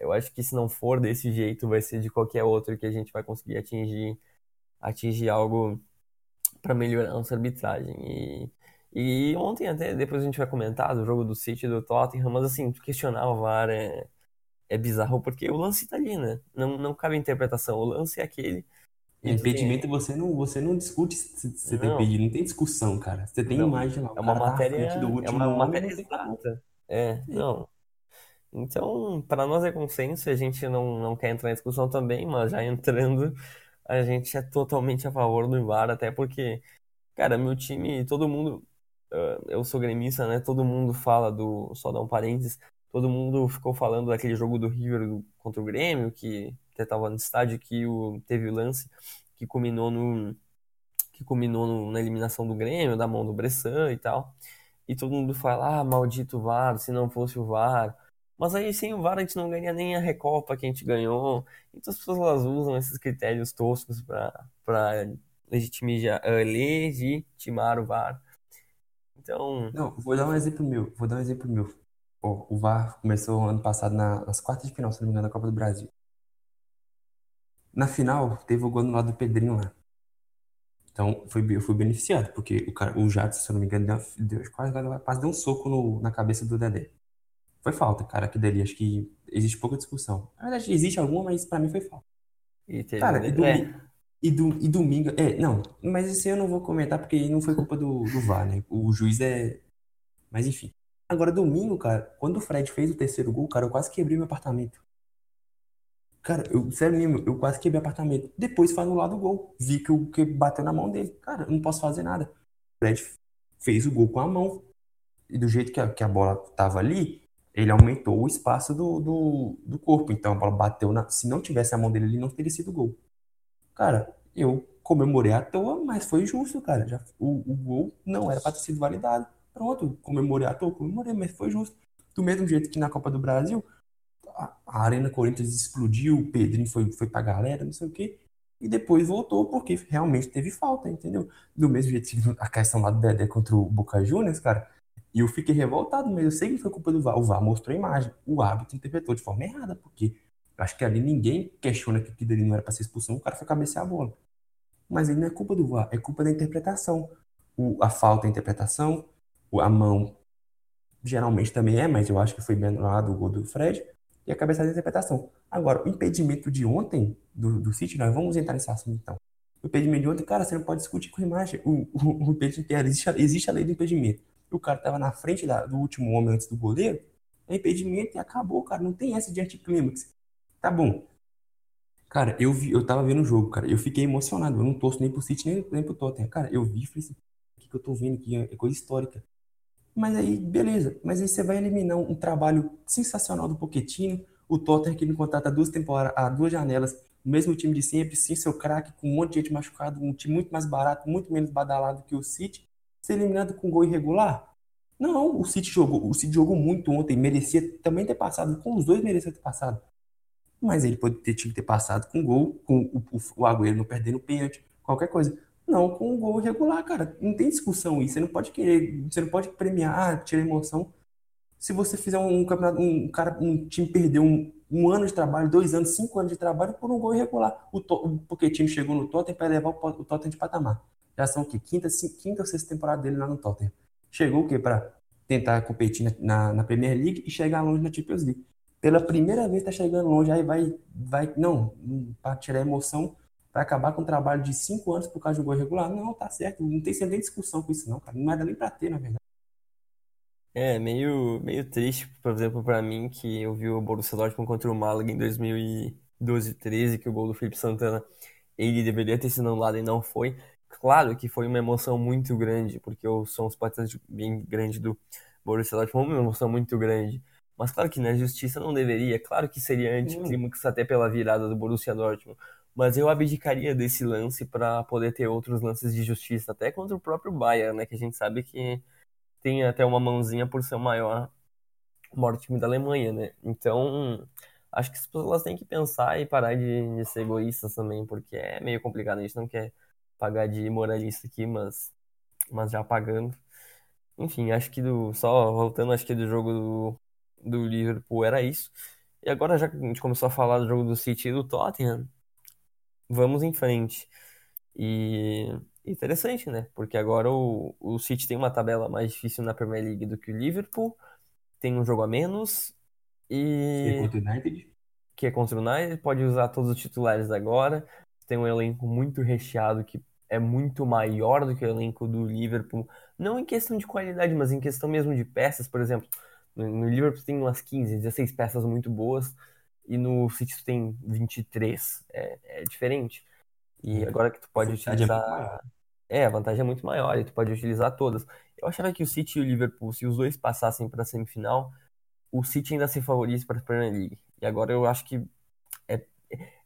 eu acho que se não for desse jeito, vai ser de qualquer outro que a gente vai conseguir atingir atingir algo para melhorar a nossa arbitragem. E, e ontem até, depois a gente vai comentar do jogo do City e do Tottenham, mas assim, questionar o VAR é, é bizarro porque o lance tá ali, né? Não, não cabe interpretação. O lance é aquele. Impedimento tem... você não, você não discute se você tem impedido, não tem discussão, cara. Você tem não, imagem lá. É uma matéria, tá é uma matéria exata. É, não. Então, para nós é consenso, a gente não, não quer entrar em discussão também, mas já entrando, a gente é totalmente a favor do VAR, até porque, cara, meu time, todo mundo, eu sou gremista, né? Todo mundo fala do, só dar um parênteses, todo mundo ficou falando daquele jogo do River contra o Grêmio, que até tava no estádio, que o, teve o lance que culminou no que culminou no, na eliminação do Grêmio, da mão do Bressan e tal. E todo mundo fala, ah, maldito VAR, se não fosse o VAR, mas aí sem o VAR a gente não ganha nem a Recopa que a gente ganhou. Então as pessoas elas usam esses critérios toscos para legitimar, uh, legitimar o VAR. Então. Não, vou dar um exemplo meu. Vou dar um exemplo meu. Oh, o VAR começou ano passado na, nas quartas de final, se não me engano, da Copa do Brasil. Na final, teve o gol no lado do Pedrinho lá. Então, foi, eu fui beneficiado, porque o, cara, o Jadson, se eu não me engano, deu, deu, quase, quase deu um soco no, na cabeça do Dedé. Foi falta, cara, aquilo dali. Acho que existe pouca discussão. Na verdade, existe alguma, mas pra mim foi falta. E cara, e, domi é. e, do, e domingo. É, não, mas isso eu não vou comentar porque não foi culpa do, do VAR, né? O juiz é. Mas enfim. Agora, domingo, cara, quando o Fred fez o terceiro gol, cara, eu quase quebrei meu apartamento. Cara, eu, sério mesmo, eu quase quebrei o apartamento. Depois foi anulado o gol. Vi que o que bateu na mão dele. Cara, eu não posso fazer nada. O Fred fez o gol com a mão. E do jeito que a, que a bola tava ali, ele aumentou o espaço do, do, do corpo. Então a bola bateu na. Se não tivesse a mão dele, ele não teria sido gol. Cara, eu comemorei à toa, mas foi justo, cara. Já, o, o gol não era para ter sido validado. Pronto, comemorei à toa, comemorei, mas foi justo. Do mesmo jeito que na Copa do Brasil, a, a Arena Corinthians explodiu, o Pedrinho foi, foi pra galera, não sei o quê. E depois voltou porque realmente teve falta, entendeu? Do mesmo jeito que a questão lá do Dedé contra o Boca Juniors, cara, e eu fiquei revoltado, mas eu sei que foi culpa do VAR. O VAR mostrou a imagem. O árbitro interpretou de forma errada, porque eu acho que ali ninguém questiona que aquilo ali não era para ser expulsão, o cara foi cabecear a bola. Mas aí não é culpa do VAR, é culpa da interpretação. O, a falta é a interpretação, a mão geralmente também é, mas eu acho que foi bem anulado o gol do Fred, e a cabeçada da interpretação. Agora, o impedimento de ontem do, do City, nós vamos entrar nesse assunto então. O impedimento de ontem, cara, você não pode discutir com a imagem. O, o, o impedimento, existe, existe a lei do impedimento o cara tava na frente da, do último homem antes do goleiro, é impedimento e acabou, cara. Não tem essa de anticlímax. Tá bom. Cara, eu vi, eu tava vendo o jogo, cara. Eu fiquei emocionado. Eu não torço nem pro City nem, nem pro Tottenham. Cara, eu vi e falei assim, o que, que eu tô vendo aqui? É coisa histórica. Mas aí, beleza. Mas aí você vai eliminar um, trabalho sensacional do Pochettino. O Tottenham que ele contrata duas temporadas, a duas janelas, o mesmo time de sempre, sem seu craque, com um monte de gente machucado, um time muito mais barato, muito menos badalado que o City ser eliminado com gol irregular? Não, o City jogou, o City jogou muito ontem, merecia também ter passado, com os dois merecia ter passado. Mas ele pode ter, tinha que ter passado com gol, com o, o, o Agüero não perdendo o pênalti, qualquer coisa. Não, com um gol irregular, cara. Não tem discussão isso. Você não pode querer, você não pode premiar, ah, tirar emoção. Se você fizer um, campeonato, um cara, um time perdeu um, um ano de trabalho, dois anos, cinco anos de trabalho por um gol irregular. O, o Pochettino chegou no Tottenham para levar o, o Tottenham de patamar. Já são o quê? Quinta, quinta ou sexta temporada dele lá no Tottenham. Chegou o quê? Para tentar competir na, na, Premier League e chegar longe na Champions League. Pela primeira vez tá chegando longe, aí vai, vai não, para tirar a emoção, vai acabar com um trabalho de cinco anos por causa de um gol regular. Não, tá certo, não tem nem discussão com isso não, cara. Não era nem pra ter, na verdade. É, meio, meio triste, por exemplo, para mim, que eu vi o Borussia Dortmund contra o Málaga em 2012, 13, que o gol do Felipe Santana, ele deveria ter sido anulado e não foi. Claro que foi uma emoção muito grande, porque eu sou um simpatizante bem grande do Borussia Dortmund, uma emoção muito grande. Mas claro que na justiça não deveria, claro que seria anticlímax até pela virada do Borussia Dortmund. Mas eu abdicaria desse lance para poder ter outros lances de justiça, até contra o próprio Bayern, né? Que a gente sabe que tem até uma mãozinha por ser o maior, o maior time da Alemanha, né? Então, acho que as pessoas têm que pensar e parar de, de ser egoístas também, porque é meio complicado. A gente não quer pagar de moralista aqui, mas, mas já pagando. Enfim, acho que do. Só voltando, acho que do jogo do, do Liverpool era isso. E agora, já que a gente começou a falar do jogo do City e do Tottenham, vamos em frente. E interessante, né? Porque agora o, o City tem uma tabela mais difícil na Premier League do que o Liverpool, tem um jogo a menos e. Que é contra o United? Que é contra o United, pode usar todos os titulares agora. Tem um elenco muito recheado que é muito maior do que o elenco do Liverpool, não em questão de qualidade, mas em questão mesmo de peças, por exemplo, no, Liverpool tem umas 15, 16 peças muito boas e no City tem 23, é, é diferente. E agora que tu pode é utilizar... É, a vantagem é muito maior e tu pode utilizar todas. Eu achava que o City e o Liverpool, se os dois passassem para a semifinal, o City ainda se favorece para a Premier League. E agora eu acho que é...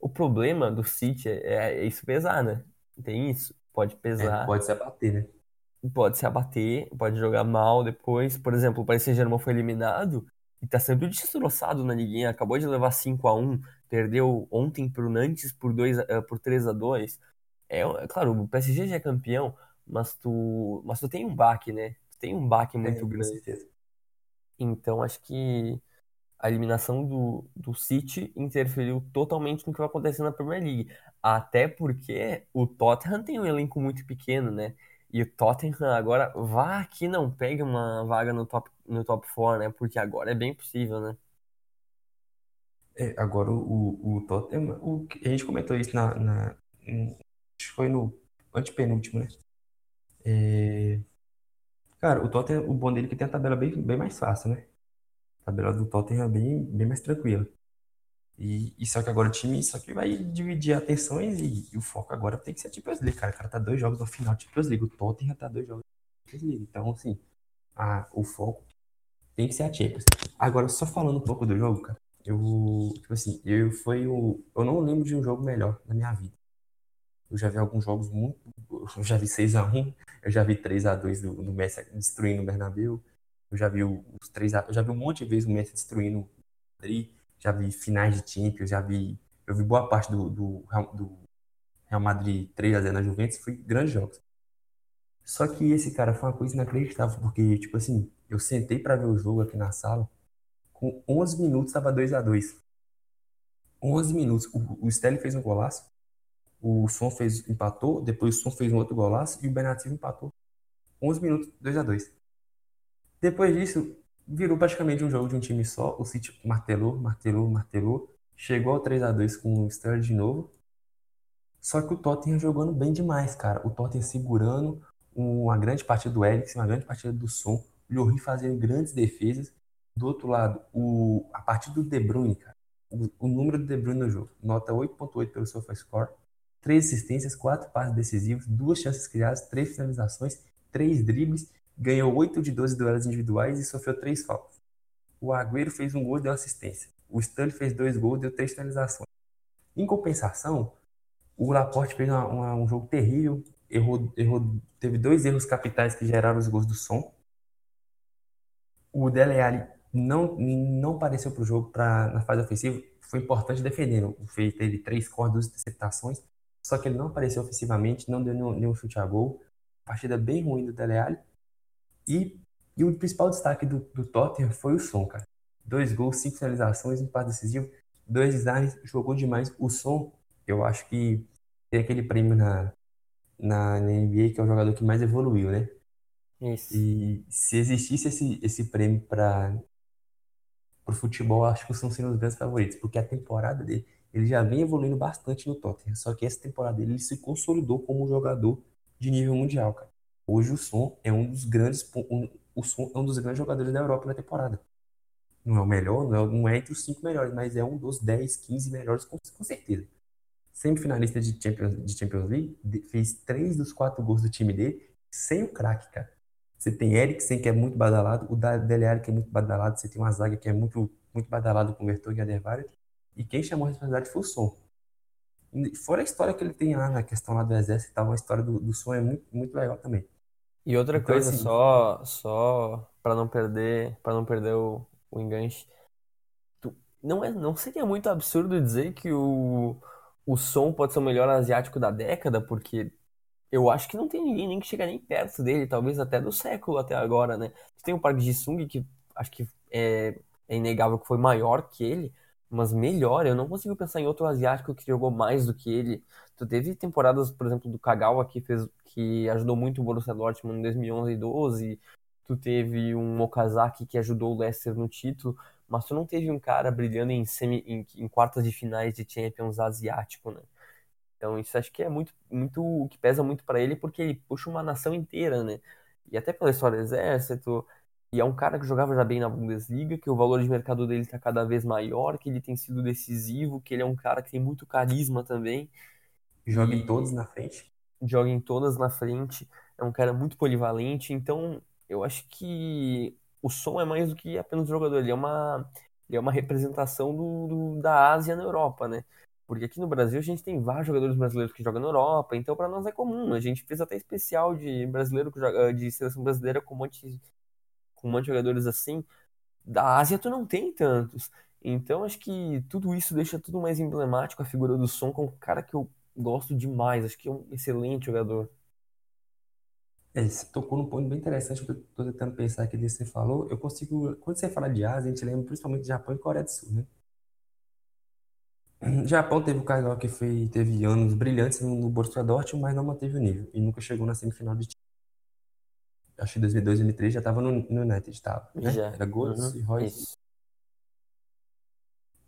o problema do City é, é isso pesar, né? Tem isso. Pode pesar. É, pode se abater, né? Pode se abater, pode jogar mal depois. Por exemplo, o Paris Saint-Germain foi eliminado e tá sempre destroçado na liguinha. Acabou de levar 5 a 1 perdeu ontem pro Nantes por, 2, uh, por 3 a 2 é, é, claro, o PSG já é campeão, mas tu, mas tu tem um baque, né? Tu tem um baque muito é, grande. Então acho que a eliminação do, do City interferiu totalmente no que vai acontecer na Premier League. Até porque o Tottenham tem um elenco muito pequeno, né? E o Tottenham agora vá que não pegue uma vaga no top, no top 4, né? Porque agora é bem possível, né? É, agora o, o Tottenham, o, a gente comentou isso na, na acho que foi no antepenúltimo, né? É, cara, o Tottenham, o bom dele é que tem a tabela bem, bem mais fácil, né? A tabela do Tottenham é bem, bem mais tranquila. E, e só que agora o time só que vai dividir atenções e, e, o foco agora tem que ser a Champions League, cara. O cara tá dois jogos no final da Champions League. O Tottenham tá dois jogos na Champions League. Então, assim, a, o foco tem que ser a Champions. Agora, só falando um pouco do jogo, cara, eu, tipo assim, eu foi o. Eu não lembro de um jogo melhor na minha vida. Eu já vi alguns jogos muito. Eu já vi 6x1, eu já vi 3x2 do, do Messi destruindo o Bernabéu. Eu já vi os 3x. Eu já vi um monte de vezes o Messi destruindo o Madrid. Já vi finais de Champions, já vi. Eu vi boa parte do, do, do Real Madrid 3x0 na Juventus. Foi grandes jogos. Só que esse cara foi uma coisa inacreditável, porque, tipo assim, eu sentei para ver o jogo aqui na sala, com 11 minutos tava 2 a 2 11 minutos. O, o fez um golaço, o Som fez, empatou, depois o Som fez um outro golaço e o Benatinho empatou. 11 minutos, 2 a 2 Depois disso, virou praticamente um jogo de um time só. O City martelou, martelou, martelou. Chegou ao 3 a 2 com o Sterling de novo. Só que o Tottenham jogando bem demais, cara. O Tottenham segurando, uma grande partida do Eriksen, uma grande partida do Som, o Lloris fazendo grandes defesas. Do outro lado, o, a partida do De Bruyne, cara, o, o número do De Bruyne no jogo, nota 8.8 pelo SofaScore, três assistências, quatro passes decisivos, duas chances criadas, três finalizações, três dribles, ganhou 8 de 12 duelos individuais e sofreu três faltas. O Agüero fez um gol e deu assistência. O Stanley fez dois gols e deu três finalizações. Em compensação, o Laporte fez uma, uma, um jogo terrível, errou, errou, teve dois erros capitais que geraram os gols do som. O Dele Alli não, não apareceu para o jogo pra, na fase ofensiva, foi importante defendendo. O Fei teve três cordas, interceptações, só que ele não apareceu ofensivamente, não deu nenhum, nenhum chute a gol. Partida bem ruim do Dele Alli. E, e o principal destaque do, do Tottenham foi o som, cara. Dois gols, cinco finalizações, um passe decisivo, dois designs, jogou demais. O som, eu acho que tem aquele prêmio na, na, na NBA, que é o jogador que mais evoluiu, né? Isso. E se existisse esse, esse prêmio para o futebol, acho que o São sendo os grandes favoritos, porque a temporada dele, ele já vem evoluindo bastante no Tottenham, só que essa temporada dele ele se consolidou como um jogador de nível mundial, cara. Hoje o Som é um dos grandes um, o Som é um dos grandes jogadores da Europa na temporada. Não é o melhor, não é, não é entre os cinco melhores, mas é um dos 10, 15 melhores com, com certeza semifinalista de Champions, de Champions League, fez três dos quatro gols do time dele sem o craque, cara. Você tem Eriksen, que é muito badalado, o Dele Alli, que é muito badalado, você tem uma zaga que é muito, muito badalado com o Vertonghen e Aderweireld, e quem chamou a responsabilidade foi o Son. Fora a história que ele tem lá na questão lá do exército e tal, a história do, do Son é muito, muito legal também. E outra então, coisa, assim, só, só para não perder, para não perder o, o enganche, tu, não é, não seria muito absurdo dizer que o o som pode ser o melhor asiático da década, porque eu acho que não tem ninguém nem que chega nem perto dele, talvez até do século até agora, né? Tem o Park Ji-sung, que acho que é, é inegável que foi maior que ele, mas melhor, eu não consigo pensar em outro asiático que jogou mais do que ele. Tu teve temporadas, por exemplo, do Kagawa que fez que ajudou muito o Borussia Dortmund em 2011 e 12. Tu teve um Okazaki que ajudou o Leicester no título mas tu não teve um cara brilhando em, semi, em, em quartas de finais de Champions asiático, né? Então isso acho que é muito, muito o que pesa muito para ele, porque ele puxa uma nação inteira, né? E até pela história do exército, e é um cara que jogava já bem na Bundesliga, que o valor de mercado dele está cada vez maior, que ele tem sido decisivo, que ele é um cara que tem muito carisma também. Joga em todos na frente. Joga em todas na frente. É um cara muito polivalente, então eu acho que o som é mais do que apenas jogador, ele é uma, ele é uma representação do, do, da Ásia na Europa, né? Porque aqui no Brasil a gente tem vários jogadores brasileiros que jogam na Europa, então para nós é comum. A gente fez até especial de brasileiro de seleção brasileira com um monte, com um monte de jogadores assim. Da Ásia tu não tem tantos. Então acho que tudo isso deixa tudo mais emblemático a figura do som com um cara que eu gosto demais. Acho que é um excelente jogador. É, você tocou num ponto bem interessante que eu tô tentando pensar aqui que você falou. Eu consigo, quando você fala de Ásia, a gente lembra principalmente de Japão e Coreia do Sul, né? Japão teve o Kagawa que foi, teve anos brilhantes no Borussia Dortmund, mas não manteve o nível e nunca chegou na semifinal de Acho que 2002, 2003 já estava no, no United, tava, né? Já. Era Götze uhum. e Royce.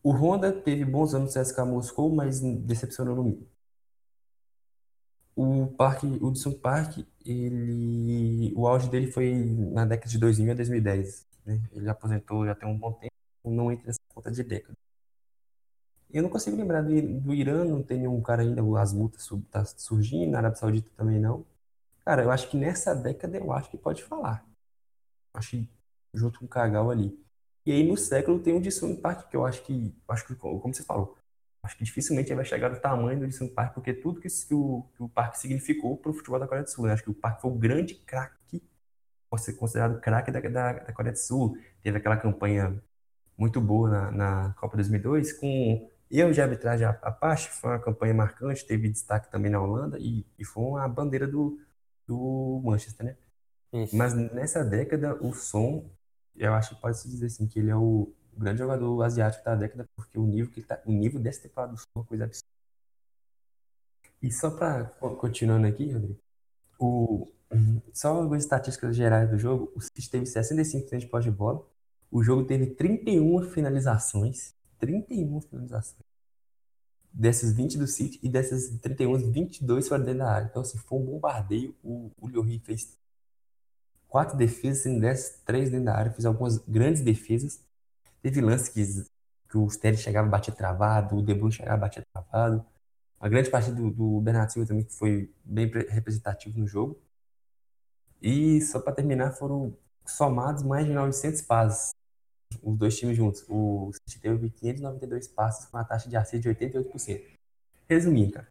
O Honda teve bons anos no CSKA Moscou, mas decepcionou no o parque, Hudson Park, ele, o auge dele foi na década de 2000 a 2010. Né? Ele aposentou já tem um bom tempo, não entra nessa conta de década. Eu não consigo lembrar do, do Irã, não tem nenhum cara ainda, as multas tá surgindo, na Arábia Saudita também não. Cara, eu acho que nessa década eu acho que pode falar. Acho que junto com o Cagal ali. E aí no século tem o Hudson Park, que eu acho que, acho que como você falou, Acho que dificilmente ele vai chegar no tamanho do Edison Park, porque tudo que, o, que o parque significou para o futebol da Coreia do Sul. Né? Acho que o parque foi o grande craque, pode ser considerado craque da, da, da, Coreia do Sul. Teve aquela campanha muito boa na, na Copa 2002, com erro de arbitragem à parte, foi uma campanha marcante, teve destaque também na Holanda e, e foi uma bandeira do, do Manchester, né? Isso. Mas nessa década, o som, eu acho que pode se dizer assim, que ele é o grande jogador asiático da década, porque o nível que tá, o nível desse temporada do som é uma coisa absurda. E só para continuando aqui, Rodrigo, o, só algumas estatísticas gerais do jogo, o City teve 65% de posse de bola, o jogo teve 31 finalizações, 31 finalizações. Dessas 20 do City e dessas 31, 22 foram dentro da área. Então, assim, foi um bombardeio. O, o Lloris fez quatro defesas, sendo dessas, três dentro da área. Fez algumas grandes defesas. Teve lance que, que o Sterling chegava e batia travado, o De Bruyne chegava e batia travado. A grande partida do, do Bernardo Silva também, que foi bem representativo no jogo. E, só para terminar, foram somados mais de 900 passes os dois times juntos. O City teve 592 passes com uma taxa de acerto de 88%. Resumindo, cara,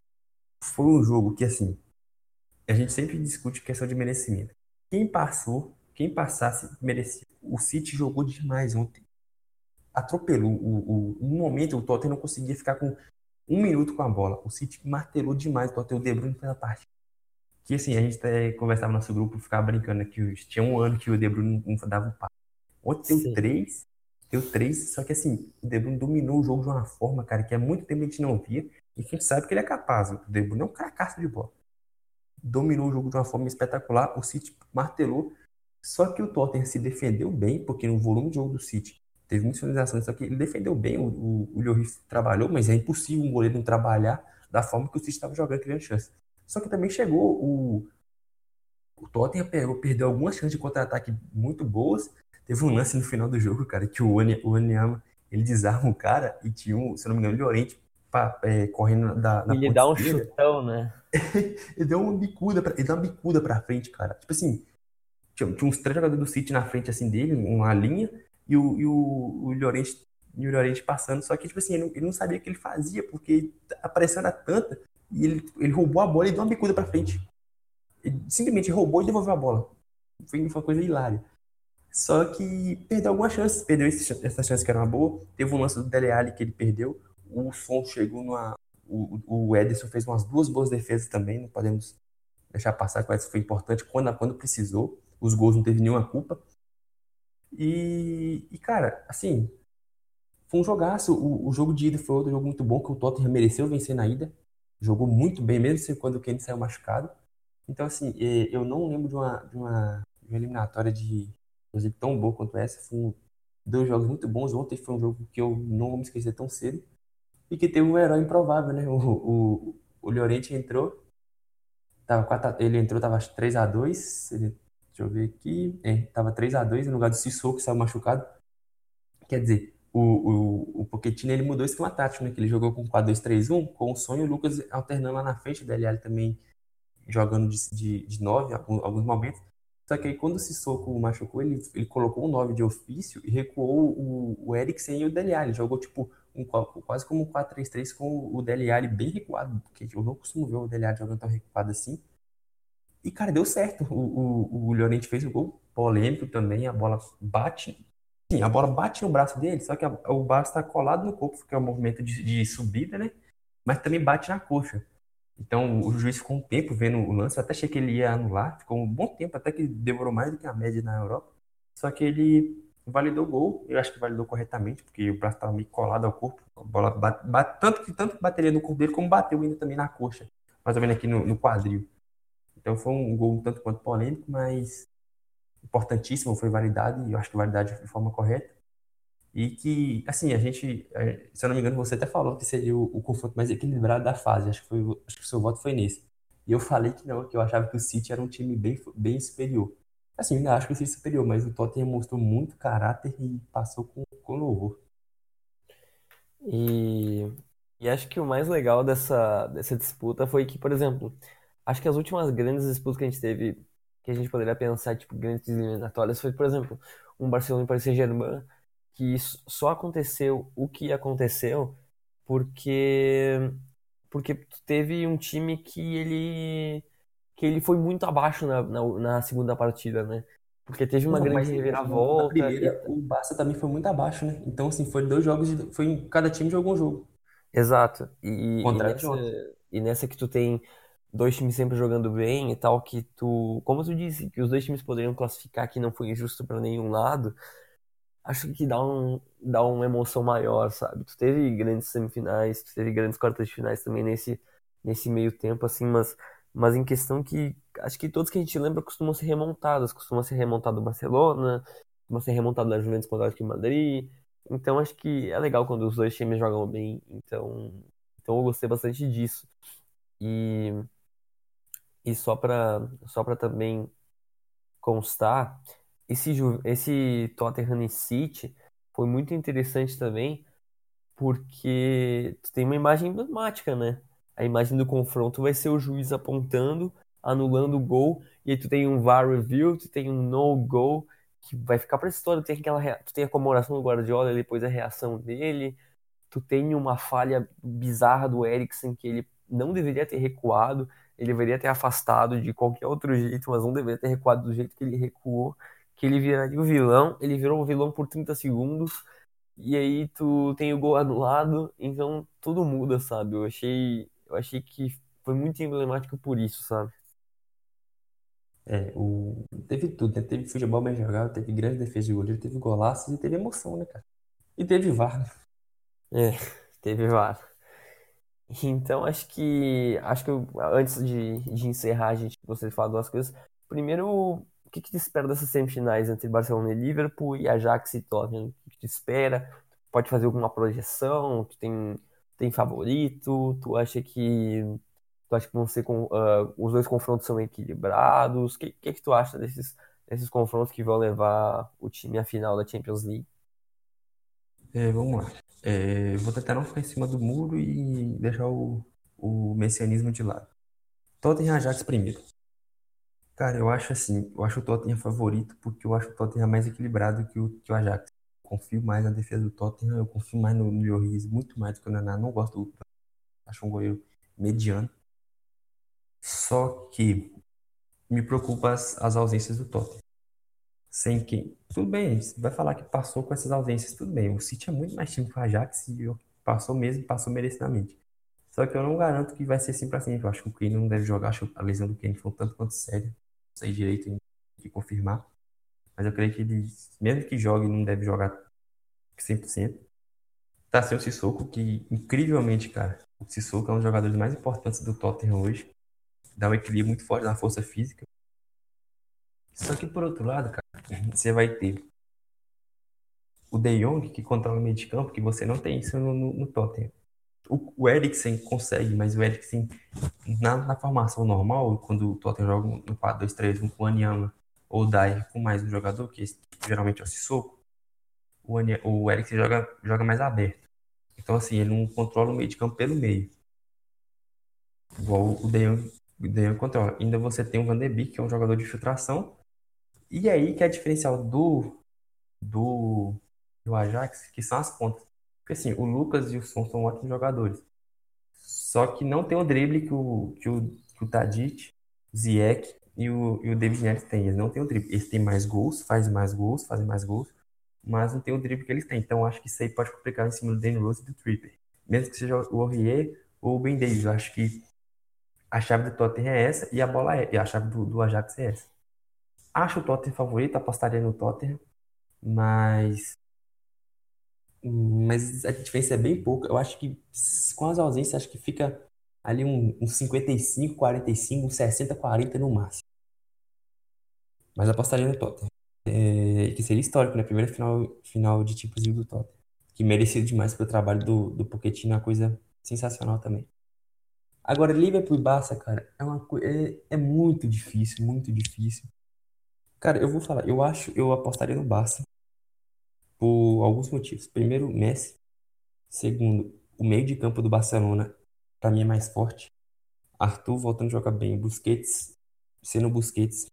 foi um jogo que, assim, a gente sempre discute questão de merecimento. Quem passou, quem passasse, merecia. O City jogou demais ontem. Atropelou. O, o, no momento, o Tottenham não conseguia ficar com um minuto com a bola. O City martelou demais o Tottenham. O De Bruyne pela parte. Que, assim, a gente até conversava no nosso grupo, ficava brincando que tinha um ano que o De Bruyne não dava um passo. Ontem deu três, deu três, só que assim, o De Bruyne dominou o jogo de uma forma, cara, que há muito tempo a gente não via, e a gente sabe que ele é capaz. O De Bruyne é um caracaço de bola. Dominou o jogo de uma forma espetacular, o City martelou, só que o Tottenham se defendeu bem, porque no volume de jogo do City teve muitas finalizações, só que ele defendeu bem, o, o, o Lloris trabalhou, mas é impossível um goleiro não trabalhar da forma que o City estava jogando, criando chance. Só que também chegou o, o Tottenham pegou, perdeu algumas chances de contra-ataque muito boas, Teve um lance no final do jogo, cara, que o Wanyama, ele desarma o cara e tinha um, se não me engano, o Llorente é, correndo da, da Ele dá um chutão, né? ele deu uma bicuda, pra, ele dá uma bicuda pra frente, cara. Tipo assim, tinha, tinha uns três jogadores do City na frente, assim, dele, uma linha, e o, e o, o Llorente e o Llorente passando, só que, tipo assim, ele não, ele não sabia o que ele fazia, porque a pressão era tanta, e ele, ele roubou a bola e deu uma bicuda pra frente. Ele simplesmente roubou e devolveu a bola. Foi uma coisa hilária. Só que perdeu algumas chances, perdeu essa chance que era uma boa. Teve um lance do Dele Alli que ele perdeu. O som chegou numa. O, o Ederson fez umas duas boas defesas também, não podemos deixar passar que o Ederson foi importante quando, quando precisou. Os gols não teve nenhuma culpa. E, e cara, assim, foi um jogaço. O, o, jogo de ida foi outro jogo muito bom, que o Tottenham mereceu vencer na ida. Jogou muito bem, mesmo quando o Kenny saiu machucado. Então, assim, é, eu não lembro de uma, de uma, de uma eliminatória de, inclusive tão boa quanto essa. Foi dois jogos muito bons. Ontem foi um jogo que eu não vou me esquecer tão cedo. E que teve um herói improvável, né? O, o, o Llorente entrou. Tava 4 ele entrou, tava 3x2. Ele, deixa eu ver aqui. É, tava 3x2 no lugar do Sissoko, que saiu machucado. Quer dizer, o, o, o Pochettino ele mudou o esquema tático, né? Que ele jogou com 4-2-3-1, com o Sonho e o Lucas alternando lá na frente, o DLL também jogando de, de, de 9 alguns momentos. Só que aí quando o Sissoko machucou, ele, ele colocou um 9 de ofício e recuou o, o Eriksen e o Dele Alli. Jogou tipo um, quase como um 4-3-3 com o Dele Alli bem recuado, porque eu não costumo ver o Dele Alli jogando tão recuado assim. E, cara, deu certo. O, o, o Llorente fez o gol polêmico também, a bola bate. Sim, a bola bate no braço dele, só que a, o braço está colado no corpo, porque é um movimento de, de subida, né? Mas também bate na coxa. Então o juiz ficou um tempo vendo o lance, até achei que ele ia anular, ficou um bom tempo, até que demorou mais do que a média na Europa. Só que ele validou o gol, eu acho que validou corretamente, porque o braço estava meio colado ao corpo, a bola bate, bate, tanto que tanto bateria no corpo dele, como bateu ainda também na coxa, mais ou menos aqui no, no quadril. Então foi um gol um tanto quanto polêmico, mas importantíssimo, foi validado, e eu acho que validade de forma correta. E que, assim, a gente, se eu não me engano, você até falou que seria o, o confronto mais equilibrado da fase. Acho que, foi, acho que o seu voto foi nesse. E eu falei que não, que eu achava que o City era um time bem, bem superior. Assim, ainda acho que o City é superior, mas o Tottenham mostrou muito caráter e passou com, com louvor. E, e acho que o mais legal dessa, dessa disputa foi que, por exemplo, acho que as últimas grandes disputas que a gente teve, que a gente poderia pensar, tipo, grandes eliminatórias, foi, por exemplo, um Barcelona e Paris Saint-Germain, que só aconteceu o que aconteceu porque porque teve um time que ele que ele foi muito abaixo na, na, na segunda partida, né? Porque teve uma Não, grande reviravolta. primeira, o Barça também foi muito abaixo, né? Então, assim, foi dois jogos, de- foi cada time jogou um jogo. Exato. E, e nessa, e nessa que tu tem dois times sempre jogando bem e tal, que tu, como tu disse, que os dois times poderiam classificar que não foi injusto pra nenhum lado, acho que dá um, dá uma emoção maior, sabe? Tu teve grandes semifinais, tu teve grandes quartas de finais também nesse, nesse meio tempo, assim, mas, mas em questão que acho que todos que a gente lembra costumam ser remontados, costuma ser remontado do Barcelona, costuma ser remontado da Juventus contra o Atlético Madrid. Então acho que é legal quando os dois times jogam bem. Então, então eu gostei bastante disso. E, e só para só também constar, esse, esse Tottenham City foi muito interessante também, porque tem uma imagem emblemática, né? A imagem do confronto vai ser o juiz apontando, anulando o gol, e aí tu tem um VAR review, tu tem um no goal, que vai ficar pra história. Tu tem aquela, tu tem a comemoração do Guardiola, e depois a reação dele, tu tem uma falha bizarra do Eriksen, que ele não deveria ter recuado, ele deveria ter afastado de qualquer outro jeito, mas não deveria ter recuado do jeito que ele recuou, que ele viraria o vilão, ele virou o vilão por 30 segundos, e aí tu tem o gol anulado, então tudo muda, sabe? Eu achei, eu achei que foi muito emblemático por isso, sabe? É, o... teve tudo, né? Teve futebol bem jogado, teve grande defesa de goleiro, teve golaços e teve emoção, né, cara? E teve VAR, né? É, teve VAR. Então acho que acho que antes de, de encerrar, a gente de falar duas coisas. Primeiro, o que que tu espera dessas semifinais entre Barcelona e Liverpool e Ajax e Tottenham? O que tu espera? Pode fazer alguma projeção? Tu tem tem favorito? Tu acha que tu acha que vão ser com, ah, os dois confrontos são equilibrados? O que, que que tu acha desses desses confrontos que vão levar o time à final da Champions League? É, vamos lá. É, eu vou tentar não ficar em cima do muro e deixar o, o messianismo de lado. Tottenham Ajax primeiro. Cara, eu acho assim, eu acho o Tottenham favorito porque eu acho o Tottenham mais equilibrado que o, que o Ajax. Confio mais na defesa do Tottenham, eu confio mais no, no Lloris, muito mais do que o Naná. Não gosto do, acho um goleiro mediano. Só que me preocupa as, as ausências do Tottenham. Sem quem? Tudo bem, você vai falar que passou com essas ausências, tudo bem. O City é muito mais time que o Ajax e passou mesmo, passou merecidamente. Só que eu não garanto que vai ser sempre assim. Eu acho que o Kane não deve jogar. Acho que a lesão do Kane foi um tanto quanto séria. Não sei direito, que confirmar. Mas eu creio que ele, mesmo que jogue, não deve jogar 100%. Tá sem o Sissoko, que incrivelmente, cara, o Sissoko é um dos jogadores mais importantes do Tottenham hoje. Dá um equilíbrio muito forte na força física. Só que por outro lado, cara, você vai ter o De Jong que controla o meio de campo, que você não tem isso no, no, no Tottenham. O, o Eriksen consegue, mas o Eriksen, na, na formação normal, quando o Tottenham joga no 4-2-3-1 com o Anyama ou o Dyer com mais um jogador, que geralmente é o Sissoko, o, o Eriksen joga, joga mais aberto. Então, assim, ele não controla o meio de campo pelo meio. Igual o De Jong, o De Jong controla. Ainda você tem o Van de Beek, que é um jogador de infiltração. E aí que é a diferencial do, do, do Ajax, que são as pontas. Porque assim, o Lucas e o Son são ótimos jogadores. Só que não tem o drible que o, que o, que o Tadic, o Ziyech e o, e o David Neres têm. Eles não têm o drible. Eles têm mais gols, fazem mais gols, fazem mais gols, mas não tem o drible que eles têm. Então acho que isso aí pode complicar em cima do Danny Rose e do Tripper. Mesmo que seja o Aurier ou o Ben Davies. Eu acho que a chave do Tottenham é essa e a bola é, e a chave do, do Ajax é essa. Acho o Tottenham favorito, apostaria no Tottenham, mas mas a diferença é bem pouca. Eu acho que com as ausências, acho que fica ali um, um 55, 45, um 60, 40 no máximo. Mas apostaria no Tottenham. É, que seria histórico, né? Primeira final, final de Champions do Tottenham. Que merecido demais pelo trabalho do, do Pochettino, é uma coisa sensacional também. Agora, Liverpool e Barça, cara, é, uma, é, é muito difícil, muito difícil. Cara, eu vou falar, eu acho, eu apostaria no Barça por alguns motivos. Primeiro, Messi. Segundo, o meio de campo do Barcelona, pra mim, é mais forte. Arthur voltando a jogar bem. Busquets, sendo Busquets,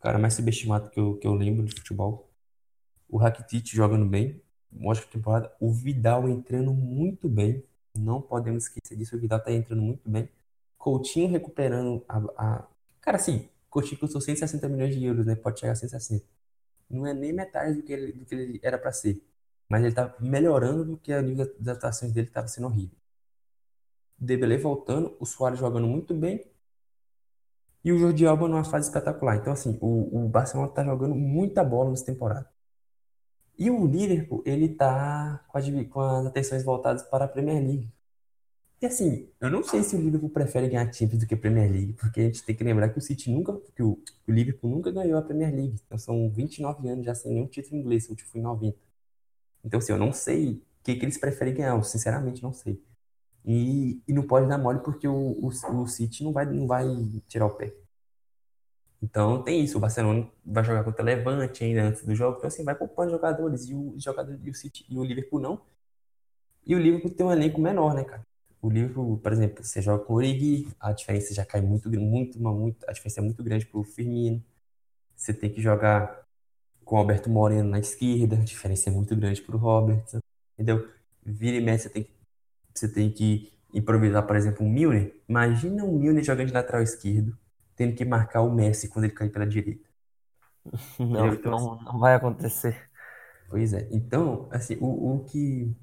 cara mais subestimado que eu, que eu lembro de futebol. O Rakitic jogando bem, ótima temporada. O Vidal entrando muito bem. Não podemos esquecer disso. O Vidal tá entrando muito bem. Coutinho recuperando a. a... Cara, assim, Coutinho custou 160 milhões de euros, né? Pode chegar a 160. Não é nem metade do que ele, do que ele era para ser. Mas ele tá melhorando do que a nível das atuações dele estava sendo horrível. Debele voltando, o Soares jogando muito bem. E o Jordi Alba numa fase espetacular. Então, assim, o, o Barcelona tá jogando muita bola nessa temporada. E o Liverpool, ele tá com as, com as atenções voltadas para a Premier League. E assim, eu não sei se o Liverpool prefere ganhar Champions do que a Premier League, porque a gente tem que lembrar que o City nunca, que o, Liverpool nunca ganhou a Premier League. Então são 29 anos já sem nenhum título inglês, o último foi em 90. Então assim, eu não sei o que, que eles preferem ganhar, eu sinceramente não sei. E, e não pode dar mole porque o, o, o City não vai, não vai tirar o pé. Então tem isso, o Barcelona vai jogar contra o Levante ainda antes do jogo, então assim, vai poupando jogadores, e o jogador e o City e o Liverpool não. E o Liverpool tem um elenco menor, né, cara? O Liverpool, por exemplo, você joga com o Origi, a diferença já cai muito, muito, muito, a diferença é muito grande pro Firmino. Você tem que jogar com o Alberto Moreno na esquerda, a diferença é muito grande pro Robertson, entendeu? Vira e mexe, você tem, você tem que improvisar, por exemplo, um Milner. Imagina um Milner jogando de lateral esquerdo, tendo que marcar o Messi quando ele cair pela direita. Não, então, não, assim, não vai acontecer. Pois é. Então, assim, o, o que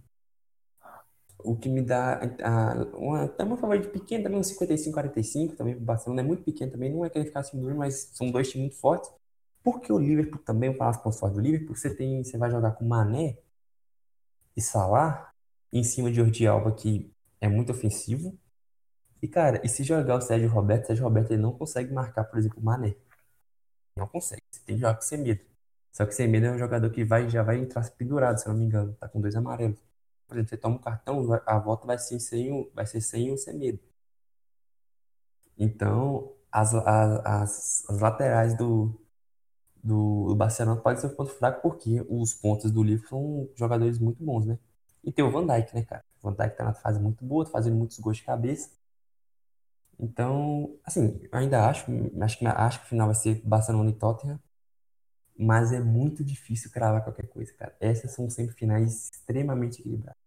o que me dá a, uma, até uma favor de pequeno, também uns 55, 45, também o Barcelona é muito pequeno também, não é que ele ficasse duro, mas são dois times muito fortes. Porque o Liverpool também, vou falar as pontos fortes do Liverpool, você tem, você vai jogar com Mané e Salah em cima de Jordi Alba que é muito ofensivo. E cara, e se jogar o Sérgio Roberto, o Sérgio Roberto ele não consegue marcar, por exemplo, o Mané. Não consegue. Você tem que jogar com Semedo. Só que Semedo é um jogador que vai já vai entrar pendurado, se eu não me engano, tá com dois amarelos por exemplo, você toma um cartão, a volta vai ser sem o, vai ser sem o Semedo. Então, as, as, as laterais do, do, do Barcelona podem ser um ponto fraco porque os pontos do livro são jogadores muito bons, né? E tem o Van Dijk, né, cara? O Van Dijk tá na fase muito boa, tá fazendo muitos gols de cabeça. Então, assim, eu ainda acho, acho que, acho que o final vai ser Barcelona e Tottenham mas é muito difícil cravar qualquer coisa, cara. Essas são sempre finais extremamente equilibradas.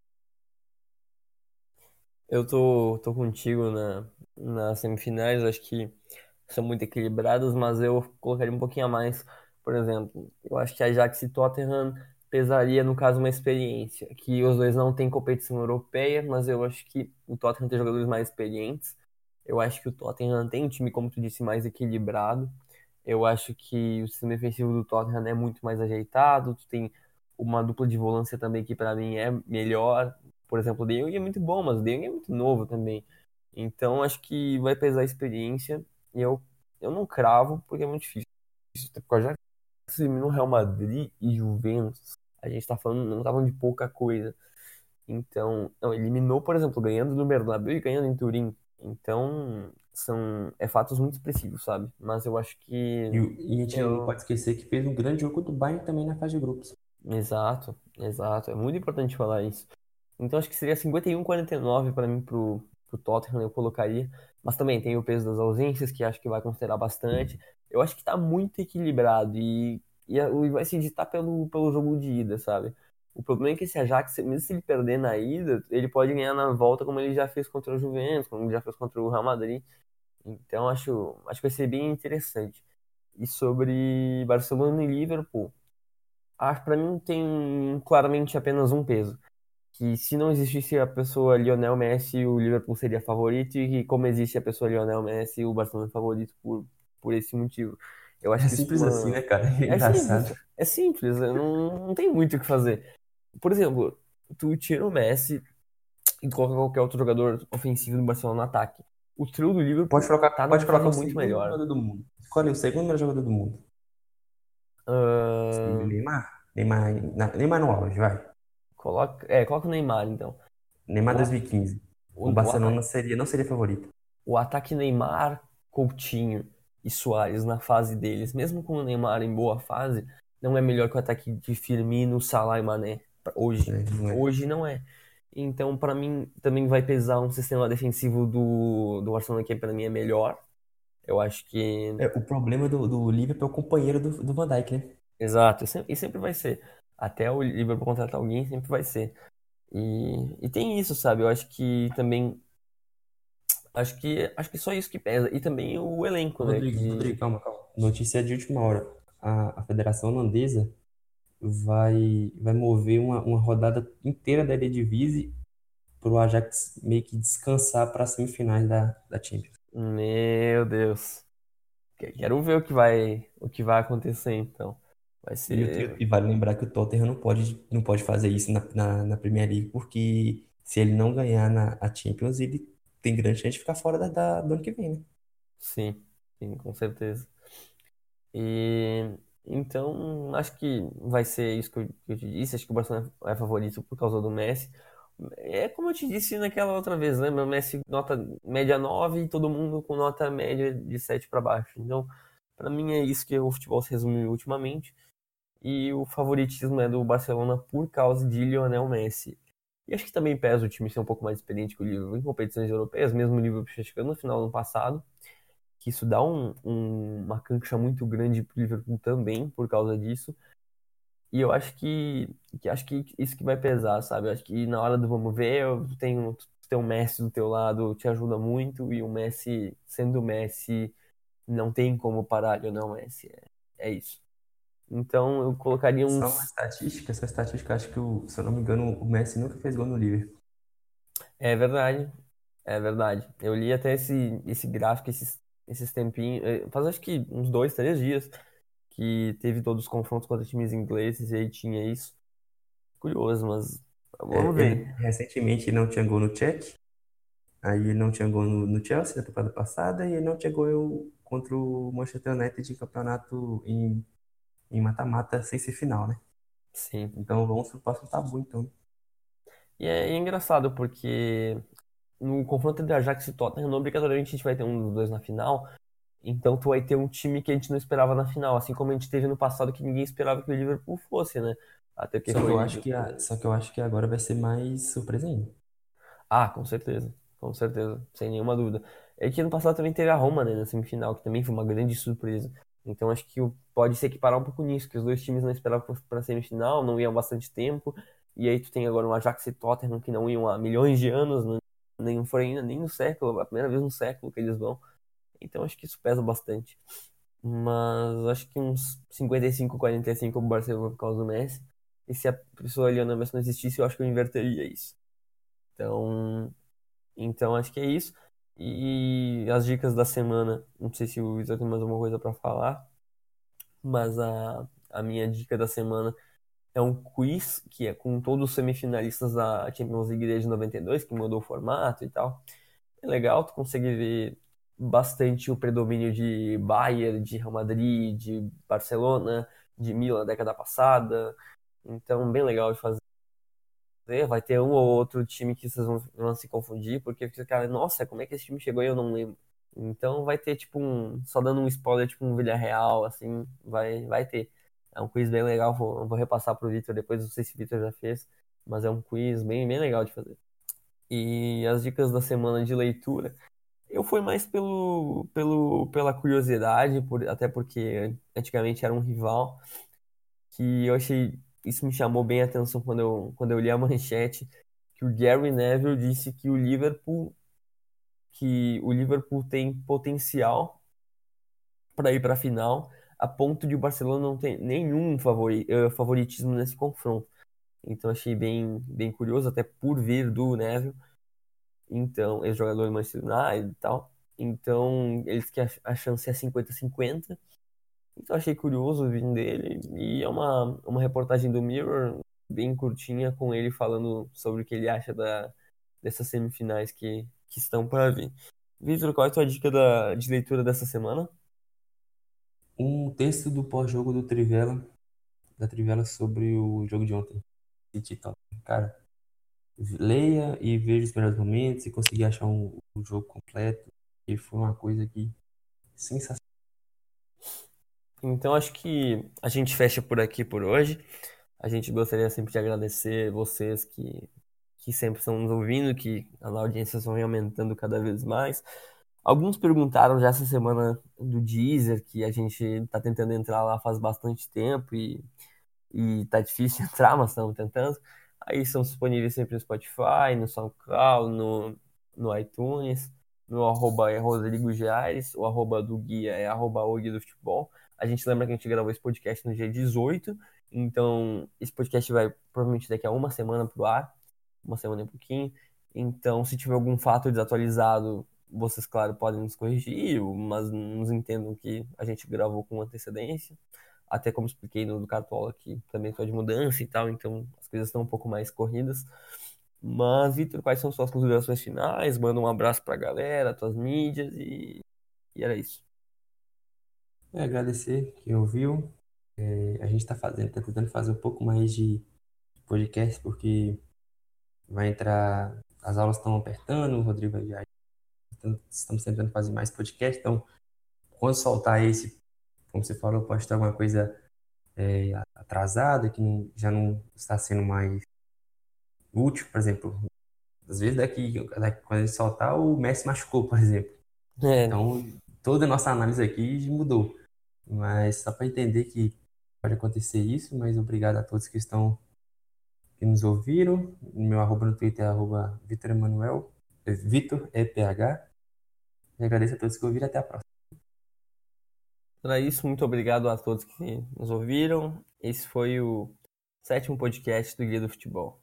Eu tô, tô contigo na, nas semifinais, acho que são muito equilibradas, mas eu colocaria um pouquinho a mais. Por exemplo, eu acho que Ajax e Tottenham pesaria, no caso, uma experiência. Que os dois não têm competição europeia, mas eu acho que o Tottenham tem jogadores mais experientes. Eu acho que o Tottenham tem um time, como tu disse, mais equilibrado. Eu acho que o sistema defensivo do Tottenham é muito mais ajeitado. Tu tem uma dupla de volância também que para mim é melhor. Por exemplo, o De Jong é muito bom, mas o De Jong é muito novo também. Então acho que vai pesar a experiência. E eu, eu não cravo porque é muito difícil. Já se eliminou Real Madrid e Juventus, a gente tá falando, não tá falando de pouca coisa. Então, não, eliminou, por exemplo, ganhando no Bernabéu e ganhando em Turim. Então, são é fatos muito expressivos, sabe? Mas eu acho que. E, e a gente eu... não pode esquecer que fez um grande jogo do Bayern também na fase de grupos. Exato, exato. É muito importante falar isso. Então acho que seria 51-49 para mim pro, pro Tottenham, eu colocaria. Mas também tem o peso das ausências, que acho que vai considerar bastante. Eu acho que tá muito equilibrado e, e, vai se editar pelo, pelo jogo de ida, sabe? O problema é que esse Ajax, mesmo se ele perder na ida, ele pode ganhar na volta como ele já fez contra o Juventus, como ele já fez contra o Real Madrid. Então acho, acho que vai ser bem interessante. E sobre Barcelona e Liverpool, acho para mim tem claramente apenas um peso. Que se não existisse a pessoa Lionel Messi, o Liverpool seria favorito, e como existe a pessoa Lionel Messi, o Barcelona é favorito por, por esse motivo. Eu acho é simples assim, né, cara? É, é simples, é simples não, não tem muito o que fazer. Por exemplo, tu tira o Messi e coloca qualquer outro jogador ofensivo do Barcelona no ataque o trio do Liverpool pode colocar, tá pode colocar o muito melhor. jogador do mundo. Escolhe o segundo melhor jogador do mundo. Uh... Neymar? Neymar, Neymar no auge, vai. Coloca, é, coloca o Neymar, então. Neymar o, 2015. O, o Barcelona o seria, não seria favorito. O ataque Neymar, Coutinho e Soares na fase deles, mesmo com o Neymar em boa fase, não é melhor que o ataque de Firmino, Salah e Mané. Hoje. É, é. Hoje não é. Então, para mim, também vai pesar um sistema defensivo do, do Arsenal que para mim é melhor. Eu acho que. É, o problema do, do Liverpool é o companheiro do, do Van Dijk, né? Exato, e sempre, vai ser. Até o Liverpool contratar alguém, sempre vai ser. E, e tem isso, sabe? Eu acho que também. Acho que, acho que só isso que pesa. E também o elenco, né? Rodrigo, Que, Rodrigo, calma, calma. Notícia de última hora. A, a Federação Holandesa vai, vai mover uma, uma rodada inteira da Eredivisie para o Ajax meio que descansar para as semifinais da, da Champions. meu Deus. Que- Quero ver o que vai, o que vai acontecer, então. Vai E, o- e, ser. e vale lembrar que o Tottenham não pode, não pode fazer isso na, na, na Premier League, porque se ele não ganhar na a Champions, ele tem grande chance de ficar fora da, da- do ano que vem, né? Sim, sim, com certeza. E então acho que vai ser isso que eu, te disse. Acho que o Barcelona é favorito por causa do Messi. É como eu te disse naquela outra vez, lembra? O Messi nota média 9 e todo mundo com nota média de 7 para baixo. Então, para mim é isso que o futebol se resume ultimamente. E o favoritismo é do Barcelona por causa de Lionel Messi. E acho que também pesa o time ser um pouco mais experiente que o Liverpool em competições europeias, mesmo o Liverpool chegando no final do ano passado que isso dá um, um- uma cancha muito grande pro Liverpool também por causa disso. E eu acho que, que acho que isso que vai pesar, sabe? Eu acho que na hora do vamos ver, eu tenho ter o Messi do teu lado te ajuda muito e o Messi, sendo o Messi, não tem como parar Lionel Messi. É, é isso. Então eu colocaria Só uma estatística, essa estatística, acho que, o, se eu não me engano, o Messi nunca fez gol no Liverpool. É verdade, é verdade. Eu li até esse, esse gráfico esses, esses tempinhos, eh, faz acho que uns dois, três dias. que teve todos os confrontos contra times ingleses e aí tinha isso. Curioso, mas É, vamos ele ver. recentemente não tinha gol no Czech, aí não tinha gol no, no Chelsea na temporada passada e não tinha gol contra o Manchester United em campeonato em em mata-mata sem ser final, né? Sim. Então vamos pro próximo tabu, então. E é, é engraçado porque no confronto entre Ajax e Tottenham, não obrigatoriamente a gente vai ter um dos dois na final. Então tu vai ter um time que a gente não esperava na final, assim como a gente teve no passado que ninguém esperava que o Liverpool fosse, né? Até porque Só que eu acho que a, só que eu acho que agora vai ser mais surpresa ainda. Ah, com certeza. Com certeza, sem nenhuma dúvida. É que ano passado também teve a Roma, né, na semifinal, que também foi uma grande surpresa. Então acho que pode se equiparar um pouco nisso, que os dois times não esperavam para semifinal, não iam há bastante tempo. E aí tu tem agora um Ajax e Tottenham que não iam há milhões de anos, não, foram ainda nem no século, a primeira vez no século que eles vão. Então acho que isso pesa bastante. Mas acho que uns 55, 45 o Barcelona por causa do Messi. E se a pessoa Lionel Messi não existisse, eu acho que eu inverteria isso. Então, então acho que é isso. E as dicas da semana, não sei se o Isa tem mais alguma coisa para falar, mas a, a minha dica da semana é um quiz que é com todos os semifinalistas da Champions League desde 92, que mudou o formato e tal. É legal, tu consegue ver bastante o predomínio de Bayern, de Real Madrid, de Barcelona, de Milan na década passada. Então, bem legal de fazer. Vai ter um ou outro time que vocês vão, vão se confundir, porque fica, cara, nossa, como é que esse time chegou e eu não lembro. Então vai ter tipo um, só dando um spoiler, tipo um Villarreal, assim, vai, vai ter. É um quiz bem legal, vou, vou repassar pro Vitor depois, não sei se o Vitor já fez, mas é um quiz bem, bem legal de fazer. E as dicas da semana de leitura, eu fui mais pelo, pelo, pela curiosidade, por, até porque antigamente era um rival, que eu achei, isso me chamou bem a atenção quando eu, quando eu li a manchete, que o Gary Neville disse que o Liverpool, que o Liverpool tem potencial para ir para a final, a ponto de o Barcelona não ter nenhum favori, eh, favoritismo nesse confronto. Então achei bem, bem curioso, até por vir do Neville. Então, ex-jogador do Manchester United e tal. Então, eles que a chance é 50-50. Então, achei curioso vindo dele. E é uma, uma reportagem do Mirror, bem curtinha, com ele falando sobre o que ele acha da, dessas semifinais que, que estão para vir. Vitor, qual é a tua dica da, de leitura dessa semana? Um texto do pós-jogo do Trivela, da Trivela sobre o jogo de ontem. City e Tottenham. Cara, leia e veja os melhores momentos e conseguir achar um, um jogo completo. E foi uma coisa que sensacional. Então, acho que a gente fecha por aqui por hoje. A gente gostaria sempre de agradecer vocês que, que sempre estão nos ouvindo, que a audiência vem aumentando cada vez mais. Alguns perguntaram já essa semana do Deezer, que a gente está tentando entrar lá faz bastante tempo e, e tá difícil entrar, mas estamos tentando. Aí são disponíveis sempre no Spotify, no SoundCloud, no, no iTunes. Meu arroba é Rodrigo Giares, o arroba do guia é arroba o guia do futebol. A gente lembra que a gente gravou esse podcast no dia 18, então esse podcast vai provavelmente daqui a uma semana pro ar, uma semana e pouquinho. Então, se tiver algum fato desatualizado, vocês, claro, podem nos corrigir, mas nos entendam que a gente gravou com antecedência. Até como expliquei no do Cartola, que também foi de mudança e tal, então as coisas estão um pouco mais corridas. Mas, Vitor, quais são suas considerações finais? Manda um abraço pra galera, tuas mídias e, e era isso. É, agradecer quem ouviu. É, a gente está fazendo, tá tentando fazer um pouco mais de podcast, porque vai entrar, as aulas estão apertando, o Rodrigo vai viajar. Estamos tentando fazer mais podcast. Então, quando soltar esse, como você falou, pode ter alguma coisa é, atrasada, que não, já não está sendo mais útil, por exemplo. Às vezes daqui, daqui quando ele soltar, o Messi machucou, por exemplo. É. Então, toda a nossa análise aqui mudou. Mas só para entender que pode acontecer isso, mas obrigado a todos que estão que nos ouviram. Meu arroba no Twitter é arroba Vitor Emanuel, é Vitor EPH. E agradeço a todos que ouviram. Até a próxima. Para isso, muito obrigado a todos que nos ouviram. Esse foi o sétimo podcast do Guia do Futebol.